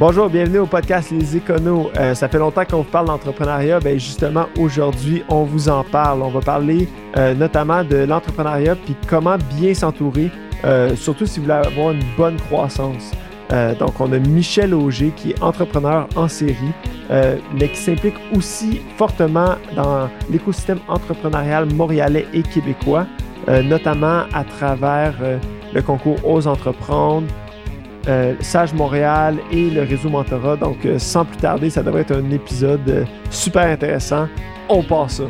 Bonjour, bienvenue au podcast Les Éconos. Euh, ça fait longtemps qu'on vous parle d'entrepreneuriat. Ben justement, aujourd'hui, on vous en parle. On va parler euh, notamment de l'entrepreneuriat puis comment bien s'entourer, euh, surtout si vous voulez avoir une bonne croissance. donc, on a Michel Auger qui est entrepreneur en série, mais qui s'implique aussi fortement dans l'écosystème entrepreneurial montréalais et québécois, notamment à travers le concours Ose entreprendre, euh, Sage Montréal et le réseau Mentorat. Donc, euh, sans plus tarder, ça devrait être un épisode euh, super intéressant. On passe.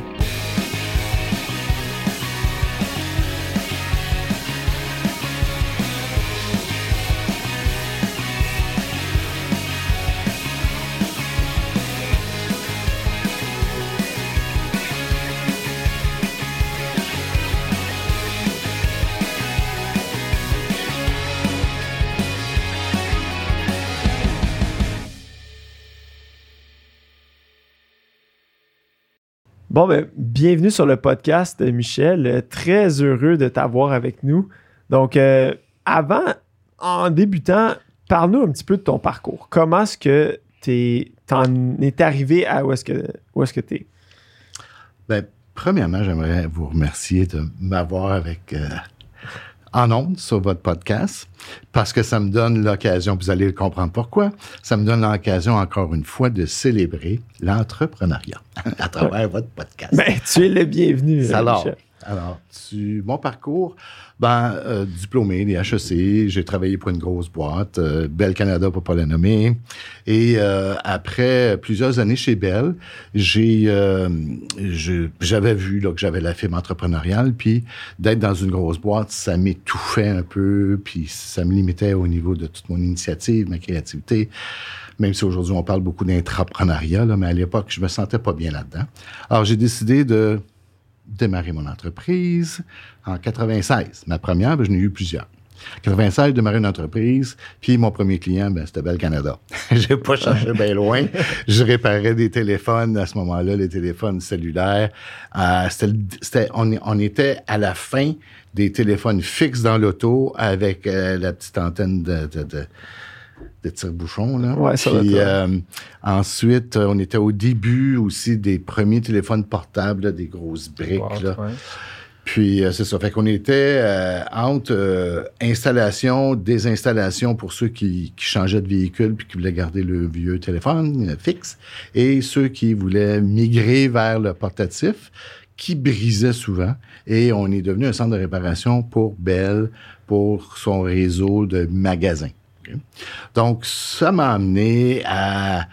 Ben, bienvenue sur le podcast, Michel. Très heureux de t'avoir avec nous. Donc, euh, avant, en débutant, parle-nous un petit peu de ton parcours. Comment est-ce que tu en es arrivé à où est-ce que tu es? Ben, premièrement, j'aimerais vous remercier de m'avoir avec euh, en ondes sur votre podcast parce que ça me donne l'occasion, vous allez comprendre pourquoi, ça me donne l'occasion encore une fois de célébrer l'entrepreneuriat à travers votre podcast. Ben, tu es le bienvenu. Alors, alors, tu, mon parcours, ben, euh, diplômé des HEC, j'ai travaillé pour une grosse boîte, euh, Bell Canada pour pas la nommer. Et euh, après plusieurs années chez Bell, j'ai, j'avais vu que j'avais la fibre entrepreneuriale, puis d'être dans une grosse boîte, ça m'étouffait un peu, puis ça me limitait au niveau de toute mon initiative, ma créativité même si aujourd'hui on parle beaucoup d'intrapreneuriat, mais à l'époque, je me sentais pas bien là-dedans. Alors, j'ai décidé de démarrer mon entreprise en 96. Ma première, ben, je n'ai eu plusieurs. En 96, j'ai démarré une entreprise, puis mon premier client, ben, c'était Bell Canada. j'ai pas cherché bien loin. Je réparais des téléphones à ce moment-là, les téléphones cellulaires. Euh, c'était, on, on, était à la fin des téléphones fixes dans l'auto avec euh, la petite antenne de, de de tire-bouchon. Là. Ouais, ça Puis, euh, ensuite, on était au début aussi des premiers téléphones portables, des grosses briques. là. Puis euh, c'est ça. Fait qu'on était euh, entre euh, installation, désinstallation pour ceux qui, qui, changeaient de véhicule puis qui voulaient garder le vieux téléphone fixe et ceux qui voulaient migrer vers le portatif qui brisait souvent. Et on est devenu un centre de réparation pour Bell, pour son réseau de magasins. Donc, ça m'a amené à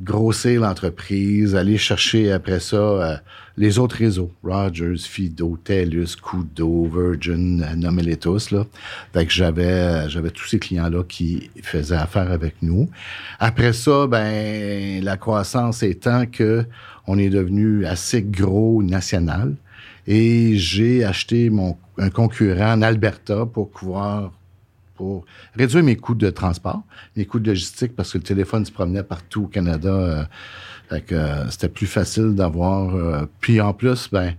grossir l'entreprise, aller chercher après ça euh, les autres réseaux, Rogers, Fido, TELUS, Kudo, Virgin, nommez-les tous. Là. Fait que j'avais, j'avais tous ces clients-là qui faisaient affaire avec nous. Après ça, ben la croissance étant que on est devenu assez gros national et j'ai acheté un concurrent en Alberta pour pouvoir pour réduire mes coûts de transport, mes coûts de logistique, parce que le téléphone se promenait partout au Canada. Euh, euh, c'était plus facile d'avoir. Euh, puis en plus, ben,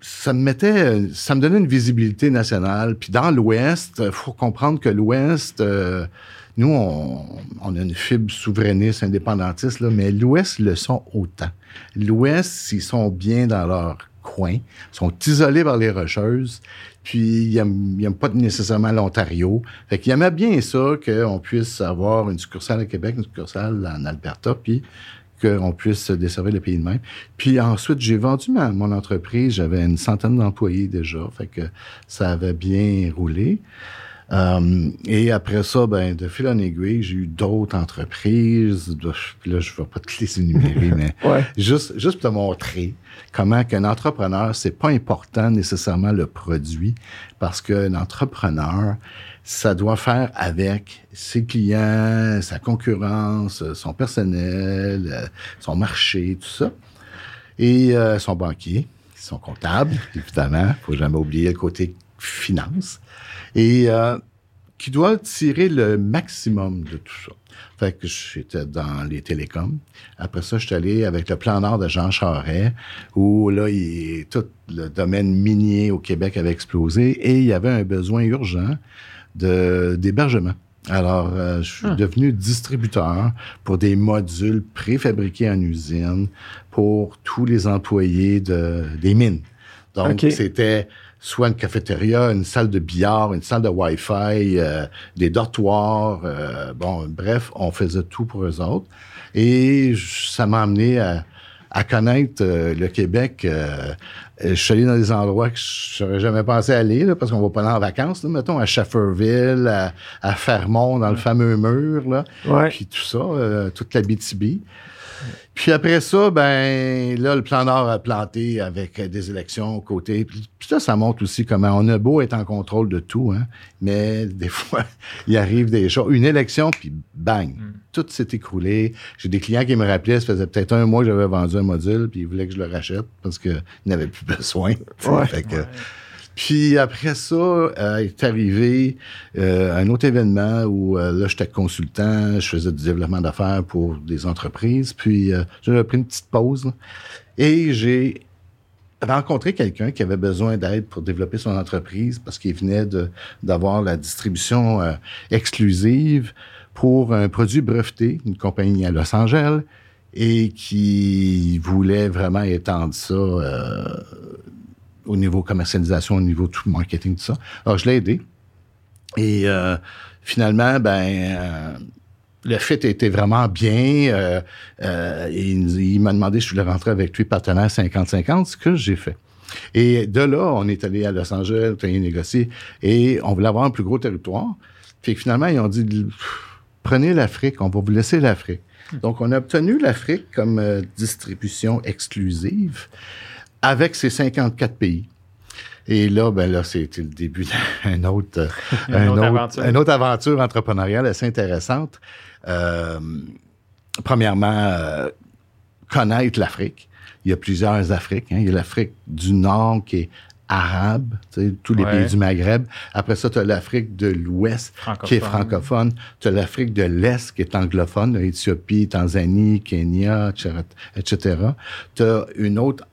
ça me mettait, ça me donnait une visibilité nationale. Puis dans l'Ouest, il faut comprendre que l'Ouest, nous, on, on, a une fibre souverainiste, indépendantiste, là, mais l'Ouest le sont autant. L'Ouest, ils sont bien dans leur coin, sont isolés par les rocheuses, puis il n'aime pas nécessairement l'Ontario. Fait qu'il aimait bien ça, qu'on puisse avoir une succursale à Québec, une succursale en Alberta, puis qu'on puisse desservir le pays de même. Puis ensuite, j'ai vendu ma, mon entreprise. J'avais une centaine d'employés déjà. Fait que ça avait bien roulé. Euh, et après ça, ben, de fil en aiguille, j'ai eu d'autres entreprises. Là, je ne vais pas te les énumérer, mais juste, juste pour te montrer comment qu'un entrepreneur, c'est pas important nécessairement le produit, parce qu'un entrepreneur, ça doit faire avec ses clients, sa concurrence, son personnel, son marché, tout ça, et euh, son banquier, son comptable, évidemment. faut jamais oublier le côté finance et euh, qui doit tirer le maximum de tout ça. Fait que j'étais dans les télécoms. Après ça, je suis allé avec le plan Nord de Jean Charest, où là, il, tout le domaine minier au Québec avait explosé et il y avait un besoin urgent d'hébergement. Alors, euh, je suis Ah. devenu distributeur pour des modules préfabriqués en usine pour tous les employés de, des mines. Donc, c'était soit une cafétéria, une salle de billard, une salle de Wi-Fi, euh, des dortoirs. euh, bon, bref, on faisait tout pour eux autres. Et ça m'a amené à, à connaître euh, le Québec. euh, je suis allé dans des endroits que je n'aurais jamais pensé aller, là, parce qu'on va pas aller en vacances, là, mettons, à Schafferville, à, à Fermont, dans le fameux mur, là, Ouais. puis tout ça, euh, toute la BTB. Puis après ça, ben là, le plan Nord a planté avec des élections aux côtés. Puis ça, ça montre aussi comment on a beau être en contrôle de tout, hein, mais des fois, il arrive des choses. Une élection, puis bang, tout s'est écroulé. J'ai des clients qui me rappelaient, ça faisait peut-être un mois que j'avais vendu un module, puis ils voulaient que je le rachète parce qu'ils n'avaient plus besoin. Ouais. Fait que- puis après ça, euh, est arrivé euh, un autre événement où euh, là, j'étais consultant, je faisais du développement d'affaires pour des entreprises. Puis j'avais pris une petite pause et j'ai rencontré quelqu'un qui avait besoin d'aide pour développer son entreprise parce qu'il venait d'avoir la distribution exclusive pour un produit breveté, une compagnie à Los Angeles, et qui voulait vraiment étendre ça au niveau commercialisation, au niveau tout marketing, tout ça. Alors, je l'ai aidé. Et euh, finalement, ben, euh, le fit était vraiment bien. euh, euh, il, il m'a demandé si je voulais rentrer avec lui partenaire 50-50, ce que j'ai fait. Et de là, on est allé à Los Angeles, on a négocié, et on voulait avoir un plus gros territoire. Puis finalement, ils ont dit, prenez l'Afrique, on va vous laisser l'Afrique. Donc, on a obtenu l'Afrique comme euh, distribution exclusive avec ces 54 pays. Et là, ben là, c'était le début d'une autre, euh, un autre autre- aventure. une autre aventure entrepreneuriale assez intéressante. Euh, premièrement, euh, connaître l'Afrique. Il y a plusieurs Afriques. hein. Il y a l'Afrique du Nord qui est arabe, tous les Ouais. pays du Maghreb. Après ça, tu as l'Afrique de l'Ouest qui est francophone. Tu as l'Afrique de l'Est qui est anglophone, Éthiopie, Tanzanie, Kenya, etc. Tu as une autre...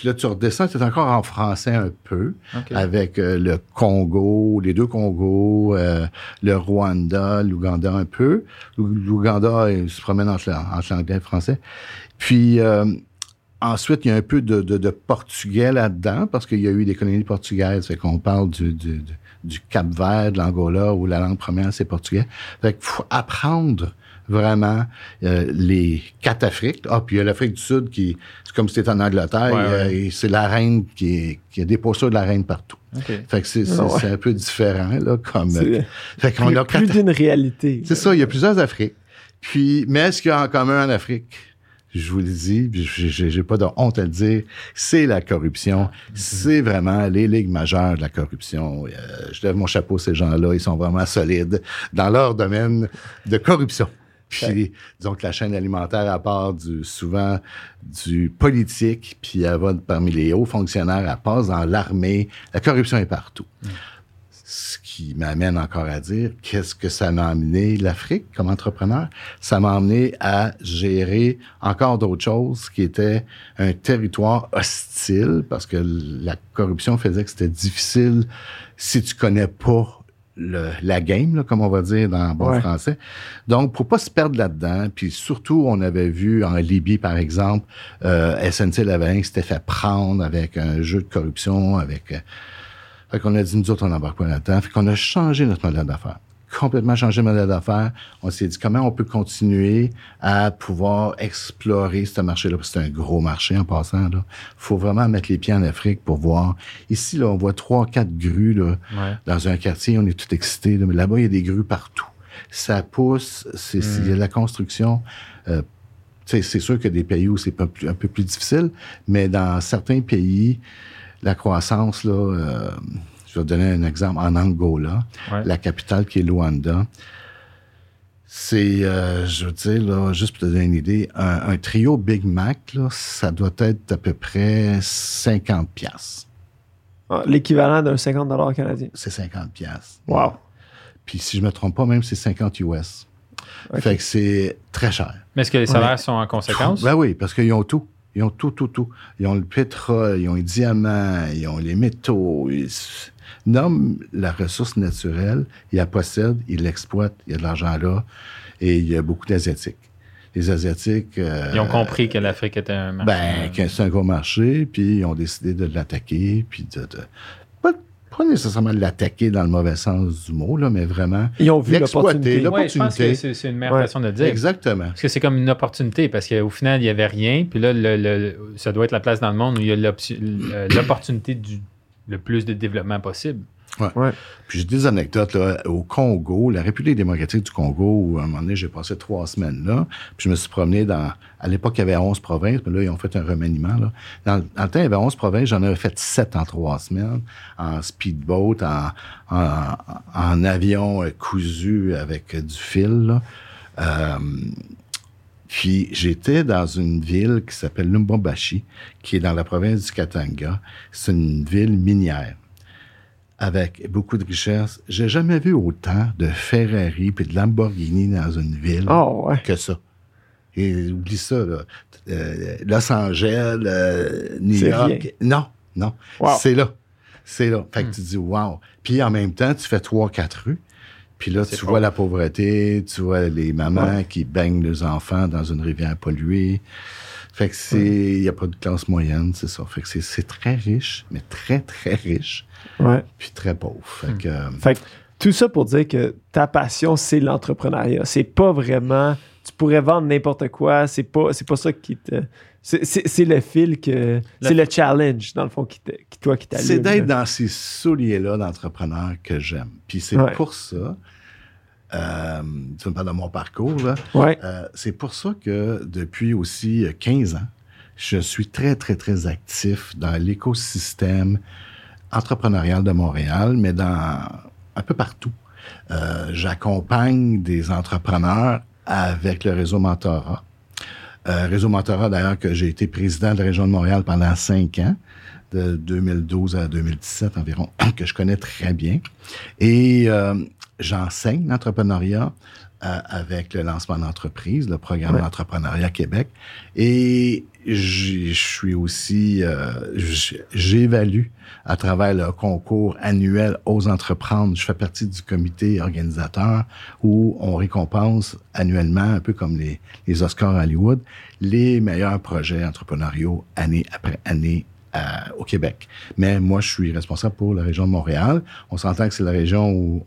Puis là, tu redescends, c'est encore en français un peu, avec euh, le Congo, les deux Congos, euh, le Rwanda, l'Ouganda un peu. L'Ou- L'Ouganda, il se promène entre, entre l'anglais et le français. Puis euh, ensuite, il y a un peu de, de- de portugais là-dedans, parce qu'il y a eu des colonies portugaises. Fait qu'on parle du- du Cap-Vert, de l'Angola, où la langue première, c'est portugais. Fait qu'il faut apprendre vraiment euh, les quatre Afriques. Ah, puis il y a l'Afrique du Sud qui, c'est comme si c'était en Angleterre, Ouais, euh, ouais. et c'est la reine qui, est, qui a des postures de la reine partout. OK. Fait que c'est, c'est, ouais. c'est un peu différent, là, comme... C'est fait qu'on plus, a plus quatre- d'une réalité. c'est ça, il y a plusieurs Afriques. Puis, mais ce qu'il y a en commun en Afrique, je vous le dis, puis j'ai- j'ai j'ai pas de honte à le dire, c'est la corruption. C'est vraiment les ligues majeures de la corruption. Euh, je lève mon chapeau à ces gens-là, ils sont vraiment solides dans leur domaine de corruption. Puis, que la chaîne alimentaire, à part du, souvent du politique, puis elle va parmi les hauts fonctionnaires, elle passe dans l'armée. La corruption est partout. Ce qui m'amène encore à dire, qu'est-ce que ça m'a amené? l'Afrique comme entrepreneur? Ça m'a amené à gérer encore d'autres choses qui étaient un territoire hostile parce que la corruption faisait que c'était difficile si tu connais pas le- la game, là, comme on va dire dans bon Ouais. français. Donc, pour pas se perdre là-dedans, puis surtout, on avait vu en Libye, par exemple, euh, SNC Lavalin s'était fait prendre avec un jeu de corruption, avec... euh, fait qu'on a dit, nous autres, on n'embarque pas là-dedans. Fait qu'on a changé notre modèle d'affaires. Complètement changé le modèle d'affaires. On s'est dit comment on peut continuer à pouvoir explorer ce marché-là. Parce que C'est un gros marché en passant. Il faut vraiment mettre les pieds en Afrique pour voir. Ici, là, on voit trois, quatre grues là, Ouais. dans un quartier. On est tout excités. là. Mais là-bas, il y a des grues partout. Ça pousse. C'est, il y a de la construction. Euh, c'est sûr qu'il y a des pays où c'est un peu plus difficile, mais dans certains pays, la croissance, là, euh, je vais donner un exemple, en Angola, Ouais. la capitale qui est Luanda, c'est, euh, je veux dire, là, juste pour te donner une idée, un, un trio Big Mac, là, ça doit être à peu près 50 piastres. Ah, L'équivalent d'un 50 canadien. C'est 50 piastres. Wow. Puis si je me trompe pas, même c'est 50 US. Ok. Fait que c'est très cher. Mais est-ce que les salaires sont en conséquence? Ben oui, parce qu'ils ont tout. Ils ont tout, tout, tout. Ils ont le pétrole, ils ont les diamants, ils ont les métaux. Ils nomment la ressource naturelle, ils la possèdent, ils l'exploitent, il y a de l'argent là, et il y a beaucoup d'Asiatiques. Les Asiatiques... euh, Ils ont compris que l'Afrique était un marché. ben, que c'est un gros marché, puis ils ont décidé de l'attaquer, puis de... de- pas, pas nécessairement de l'attaquer dans le mauvais sens du mot, là, mais vraiment... Ils ont vu l'opportunité. Ouais, je pense que c'est une meilleure Ouais. façon de le dire. Exactement. Parce que c'est comme une opportunité, parce qu'au final, il n'y avait rien. Puis là, le- le- ça doit être la place dans le monde où il y a l'opportunité du le plus de développement possible. Puis j'ai des anecdotes là, au Congo, la République démocratique du Congo, où à un moment donné, j'ai passé trois semaines là. Puis je me suis promené dans. À l'époque, il y avait 11 provinces, mais là, ils ont fait un remaniement. Là. Dans, dans le temps, il y avait 11 provinces, j'en avais fait 7 en trois semaines, en speedboat, en, en, en avion euh, cousu avec du fil. Là. Euh, puis j'étais dans une ville qui s'appelle Lubumbashi, qui est dans la province du Katanga. C'est une ville minière avec beaucoup de richesses. J'ai jamais vu autant de Ferrari puis de Lamborghini dans une ville Oh, ouais. que ça. Et oublie ça, là. Euh, Los Angeles, euh, New York. rien. Non, non. Wow. C'est là. C'est là. Fait que tu dis, wow. Puis en même temps, tu fais trois, quatre rues. Puis là, tu vois la pauvreté, tu vois les mamans Ouais. qui baignent leurs enfants dans une rivière polluée. Fait que c'est, il n'y a pas de classe moyenne, c'est ça. Fait que c'est, c'est très riche, mais très, très riche, Ouais. puis très pauvre. Fait que, euh, Fait que tout ça pour dire que ta passion, c'est l'entrepreneuriat. C'est pas vraiment. Tu pourrais vendre n'importe quoi. C'est pas, c'est pas ça qui te. C'est, le fil que. C'est le challenge, dans le fond, qui, te, qui toi, qui t'allume. C'est d'être dans ces souliers-là d'entrepreneur que j'aime. Puis c'est Ouais. pour ça, euh, tu me parles de mon parcours, là, Ouais. euh, c'est pour ça que depuis aussi euh, 15 ans, je suis très, très, très actif dans l'écosystème entrepreneurial de Montréal, mais dans un peu partout. Euh, J'accompagne des entrepreneurs avec le réseau Mentorat. Euh, réseau Mentorat, d'ailleurs, que j'ai été président de la région de Montréal pendant cinq ans, de 2012 à 2017 environ, que je connais très bien. Et euh, j'enseigne l'entrepreneuriat euh, avec le lancement d'entreprise, le programme Ouais. d'entrepreneuriat Québec. Et je suis aussi, euh, j'évalue à travers le concours annuel aux entreprendre. Je fais partie du comité organisateur où on récompense annuellement, un peu comme les, les Oscars Hollywood, les meilleurs projets entrepreneuriaux année après année euh, au Québec. Mais moi, je suis responsable pour la région de Montréal. On s'entend que c'est la région où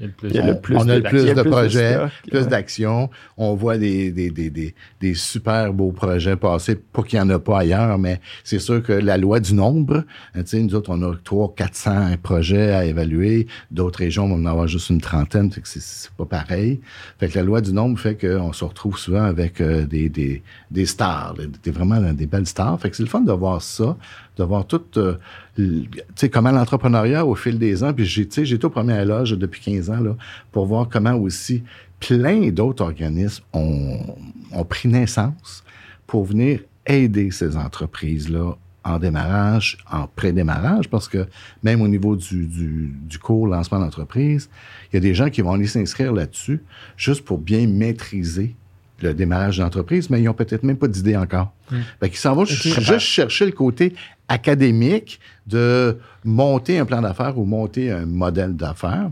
Il y a le plus on a le plus de projets, plus ouais. d'actions. On voit des, des, des, des, des super beaux projets passer. Pas qu'il n'y en a pas ailleurs, mais c'est sûr que la loi du nombre, hein, tu sais, nous autres, on a 300, 400 projets à évaluer. D'autres régions vont en avoir juste une trentaine, fait que c'est- pas pareil. Fait que la loi du nombre fait qu'on se retrouve souvent avec euh, des, des, des stars, des- vraiment des belles stars. Fait que c'est le fun de voir ça, de voir tout, euh, tu sais, comment l'entrepreneuriat au fil des ans, puis j'ai, j'étais au premier loge depuis 15 ans, là, pour voir comment aussi plein d'autres organismes ont, ont pris naissance pour venir aider ces entreprises-là en démarrage, en pré-démarrage, parce que même au niveau du, du, du cours lancement d'entreprise, il y a des gens qui vont aller s'inscrire là-dessus juste pour bien maîtriser le démarrage d'entreprise, mais ils ont peut-être même pas d'idée encore. Fait qu'ils s'en vont juste chercher le côté académique de monter un plan d'affaires ou monter un modèle d'affaires.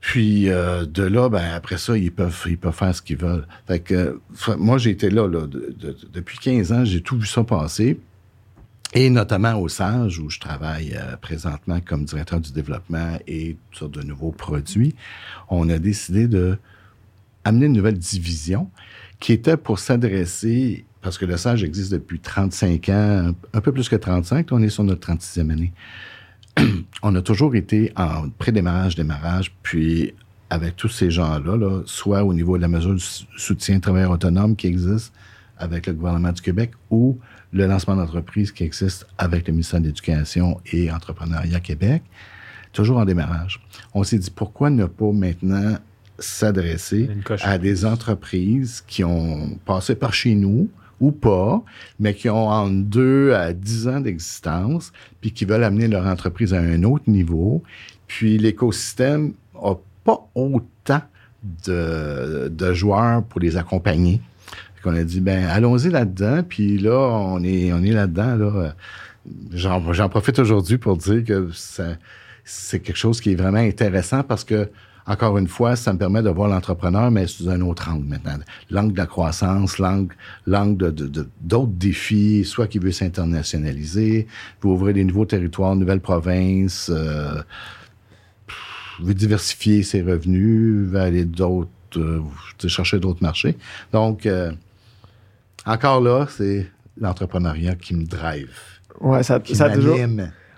Puis euh, de là, ben après ça, ils peuvent, ils peuvent faire ce qu'ils veulent. Fait que moi, j'ai été là, là de- de- depuis 15 ans, j'ai tout vu ça passer. Et notamment au SAGE, où je travaille euh, présentement comme directeur du développement et sur de nouveaux produits, on a décidé de amener une nouvelle division qui était pour s'adresser, parce que le SAGE existe depuis 35 ans, un peu plus que 35, on est sur notre 36e année. on a toujours été en pré-démarrage, démarrage, puis avec tous ces gens-là, là, soit au niveau de la mesure du sou- soutien travailleur autonome qui existe avec le gouvernement du Québec ou le lancement d'entreprise qui existe avec le ministère de l'Éducation et Entrepreneuriat Québec, toujours en démarrage. On s'est dit pourquoi ne pas maintenant s'adresser à des entreprises qui ont passé par chez nous ou pas, mais qui ont entre 2 à 10 ans d'existence, puis qui veulent amener leur entreprise à un autre niveau. Puis l'écosystème n'a pas autant de, de joueurs pour les accompagner. qu'on a dit, ben allons-y là-dedans. Puis là, on est, on est là-dedans. Là. J'en, profite aujourd'hui pour dire que c'est quelque chose qui est vraiment intéressant parce que, encore une fois, ça me permet de voir l'entrepreneur, mais sous un autre angle maintenant. L'angle de la croissance, l'angle, l'angle de, de- d'autres défis, soit qui veut s'internationaliser, veut ouvrir des nouveaux territoires, nouvelles provinces, euh, veut diversifier ses revenus, veut aller d'autres, euh, chercher d'autres marchés. Donc, euh, encore là, c'est l'entrepreneuriat qui me drive, Ouais, ça, qui ça toujours.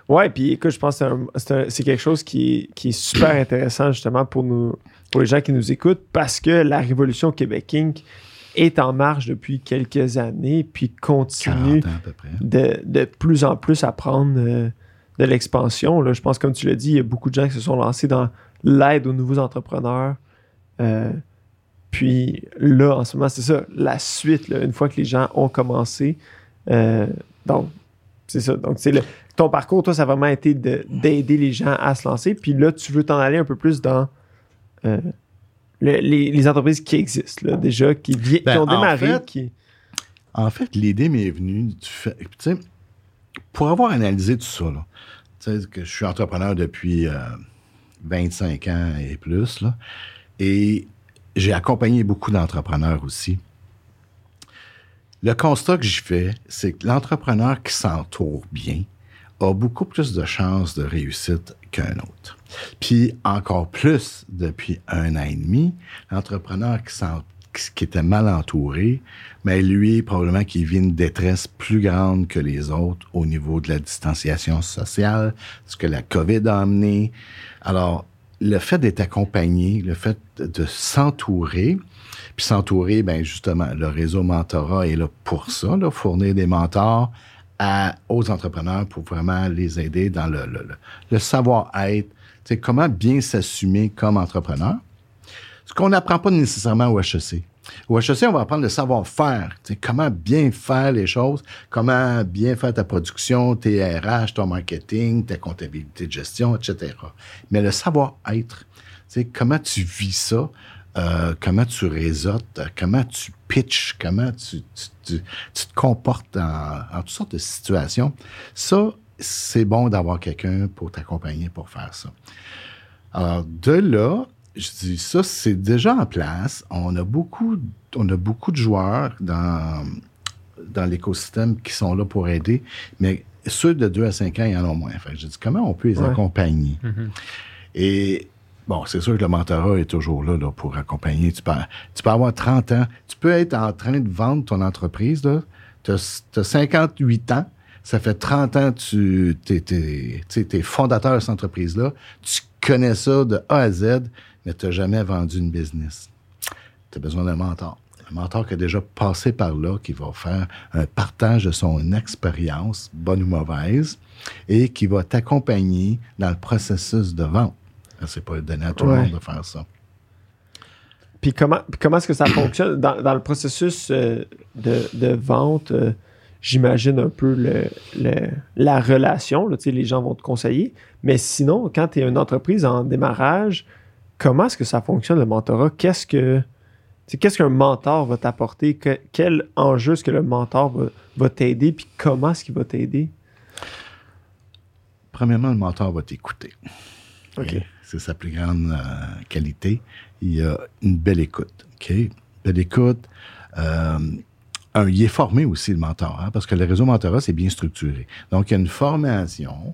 Ouais, puis écoute, je pense que c'est quelque chose qui, est- qui est super intéressant justement pour nous, pour les gens qui nous écoutent, parce que la révolution Québec Inc. est en marche depuis quelques années, puis 40 continue ans à peu près. de, de plus en plus à prendre euh, de l'expansion. Je pense, comme tu l'as dit, il y a beaucoup de gens qui se sont lancés dans l'aide aux nouveaux entrepreneurs. Euh, puis là, en ce moment, c'est ça, la suite, là, une fois que les gens ont commencé. euh, donc, c'est ça. Donc, c'est le, ton parcours, toi, ça a vraiment été de- d'aider les gens à se lancer. Puis là, tu veux t'en aller un peu plus dans euh, le- les, les entreprises qui existent, là, déjà, qui, vi- Ben, qui ont en démarré. fait, qui... En fait, l'idée m'est venue du fait. Tu sais, pour avoir analysé tout ça, là, tu sais, que je suis entrepreneur depuis euh, 25 ans et plus, là, et j'ai accompagné beaucoup d'entrepreneurs aussi. Le constat que j'y fais, c'est que l'entrepreneur qui s'entoure bien a beaucoup plus de chances de réussite qu'un autre. Puis encore plus depuis un an et demi, l'entrepreneur qui, qui était mal entouré, mais lui, probablement qu'il vit une détresse plus grande que les autres au niveau de la distanciation sociale, ce que la COVID a amené. Alors, le fait d'être accompagné, le fait de s'entourer, puis s'entourer, ben justement, le réseau mentorat est là pour ça, là, fournir des mentors aux entrepreneurs pour vraiment les aider dans le, le- le- savoir-être, comment bien s'assumer comme entrepreneur. Ce qu'on n'apprend pas nécessairement au HEC. Au HEC, on va apprendre le savoir-faire, comment bien faire les choses, comment bien faire ta production, tes RH, ton marketing, ta comptabilité de gestion, etc. Mais le savoir-être, comment tu vis ça, euh, comment tu réseautes, euh, comment tu pitches, comment tu, tu- tu- tu te comportes en, en toutes sortes de situations? Ça, c'est bon d'avoir quelqu'un pour t'accompagner pour faire ça. Alors, de là, je dis ça, c'est déjà en place. On a beaucoup, on a beaucoup de joueurs dans, dans l'écosystème qui sont là pour aider, mais ceux de 2 à 5 ans, il y en a moins. Fait que je dis, comment on peut les Ouais. accompagner? Mhm. Et bon, c'est sûr que le mentorat est toujours là, pour accompagner. Tu peux, tu peux avoir 30 ans. Tu peux être en train de vendre ton entreprise. Tu as, 58 ans. Ça fait 30 ans que tu es, fondateur de cette entreprise-là. Tu connais ça de A à Z, mais tu n'as jamais vendu une business. Tu as besoin d'un mentor. Un mentor qui a déjà passé par là, qui va faire un partage de son expérience, bonne ou mauvaise, et qui va t'accompagner dans le processus de vente. C'est pas donné à tout le monde de faire ça. Puis comment, comment est-ce que ça fonctionne? Dans, dans le processus euh, de, de vente? euh, J'imagine un peu le, le- la relation. Là, les gens vont te conseiller. Mais sinon, quand tu es une entreprise en démarrage, comment est-ce que ça fonctionne le mentorat? Qu'est-ce que qu'est-ce qu'un mentor va t'apporter? Que- quel enjeu est-ce que le mentor va, va t'aider? Puis comment est-ce qu'il va t'aider? Premièrement, le mentor va t'écouter. OK. Et C'est sa plus grande euh, qualité. Il a une belle écoute. Belle écoute. Euh, un, il est formé aussi, le mentor, hein, parce que le réseau mentorat, c'est bien structuré. Donc, il y a une formation,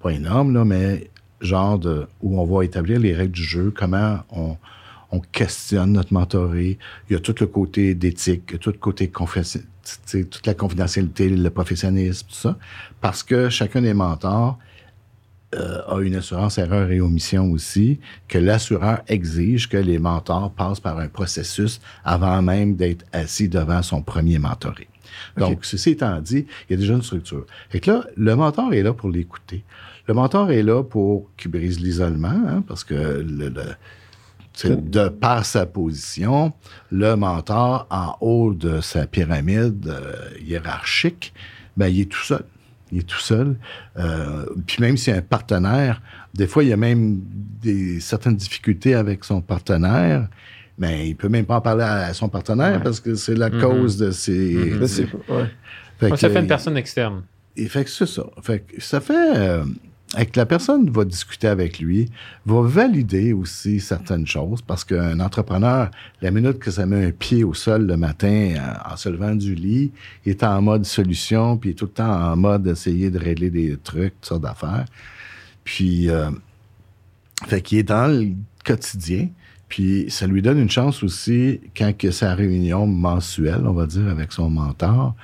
pas énorme, là, mais genre de, où on va établir les règles du jeu, comment on, on questionne notre mentoré. Il y a tout le côté d'éthique, tout le côté toute la confidentialité, le professionnalisme, tout ça. Parce que chacun des mentors euh, a une assurance erreur et omission aussi, que l'assureur exige que les mentors passent par un processus avant même d'être assis devant son premier mentoré. Donc, ceci étant dit, il y a déjà une structure. Et que là, le mentor est là pour l'écouter. Le mentor est là pour qu'il brise l'isolement, hein, parce que le, le- c'est de par sa position, le mentor en haut de sa pyramide euh, hiérarchique, ben, il est tout seul. Il est tout seul. Euh, puis même s'il y a un partenaire, des fois, il y a même des, certaines difficultés avec son partenaire, mais il peut même pas en parler à son partenaire Ouais. parce que c'est la Mhm. cause de ses. Mhm. Là, c'est- ouais. Fait Ouais, ça fait une personne externe. et fait que c'est ça. Fait que ça fait euh, que la personne va discuter avec lui, va valider aussi certaines choses parce qu'un entrepreneur, la minute que ça met un pied au sol le matin euh, en se levant du lit, il est en mode solution, puis il est tout le temps en mode essayer de régler des trucs, toutes sortes d'affaires. Puis, euh, fait qu'il est dans le quotidien. Puis ça lui donne une chance aussi quand que sa réunion mensuelle, on va dire, avec son mentor,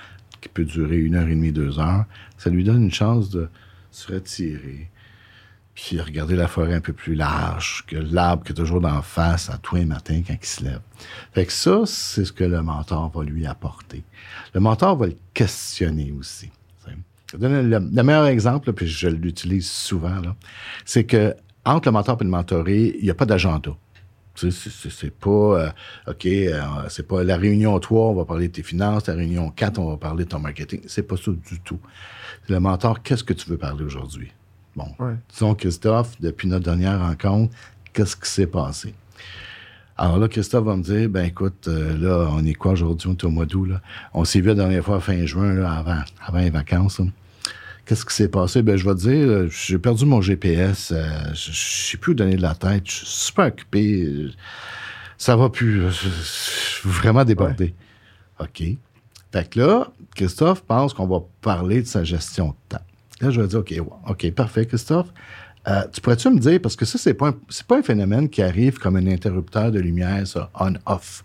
qui peut durer une heure et demie, deux heures, ça lui donne une chance de se retirer, puis regarder la forêt un peu plus large que l'arbre qui est toujours d'en face à tous les matins quand il se lève. Fait que ça, c'est ce que le mentor va lui apporter. Le mentor va le questionner aussi. le, le meilleur exemple, puis je l'utilise souvent, c'est que entre le mentor et le mentoré, il n'y a pas d'agenda. Tu sais, c'est- pas, euh, OK, euh, c'est pas la réunion 3, on va parler de tes finances, la réunion 4, on va parler de ton marketing. C'est pas ça du tout. Le mentor, qu'est-ce que tu veux parler aujourd'hui? Bon, Ouais. disons, Christophe, depuis notre dernière rencontre, qu'est-ce qui s'est passé? Alors là, Christophe va me dire, ben écoute, euh, là, on est quoi aujourd'hui? On est au mois d'août, là. On s'est vu la dernière fois fin juin, là, avant, avant les vacances. là. Qu'est-ce qui s'est passé? Ben, je vais te dire, euh, j'ai perdu mon GPS. euh, je ne sais plus où donner de la tête. Je suis super occupé. euh, Ça va plus. Je suis vraiment débordé. OK. Fait que là, Christophe pense qu'on va parler de sa gestion de temps. Là, je vais dire, OK, OK, parfait, Christophe. Euh, tu pourrais-tu me dire, parce que ça, c'est pas un, pas un phénomène qui arrive comme un interrupteur de lumière, ça, on-off.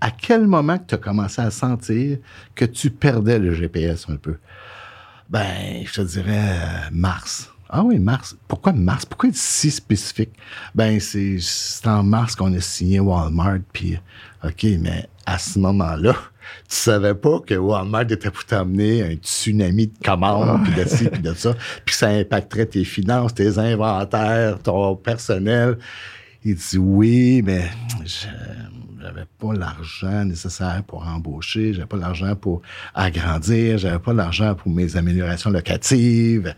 À quel moment que tu as commencé à sentir que tu perdais le GPS un peu? Ben, je te dirais euh, mars. Ah oui, mars. Pourquoi mars? Pourquoi être si spécifique? Ben, c'est c'est en mars qu'on a signé Walmart, puis OK, mais à ce moment-là, tu savais pas que Walmart était pour t'amener un tsunami de commandes, puis de ci, puis de ça, puis ça impacterait tes finances, tes inventaires, ton personnel. Il dit oui, mais je j'avais pas l'argent nécessaire pour embaucher, j'avais pas l'argent pour agrandir, j'avais pas l'argent pour mes améliorations locatives.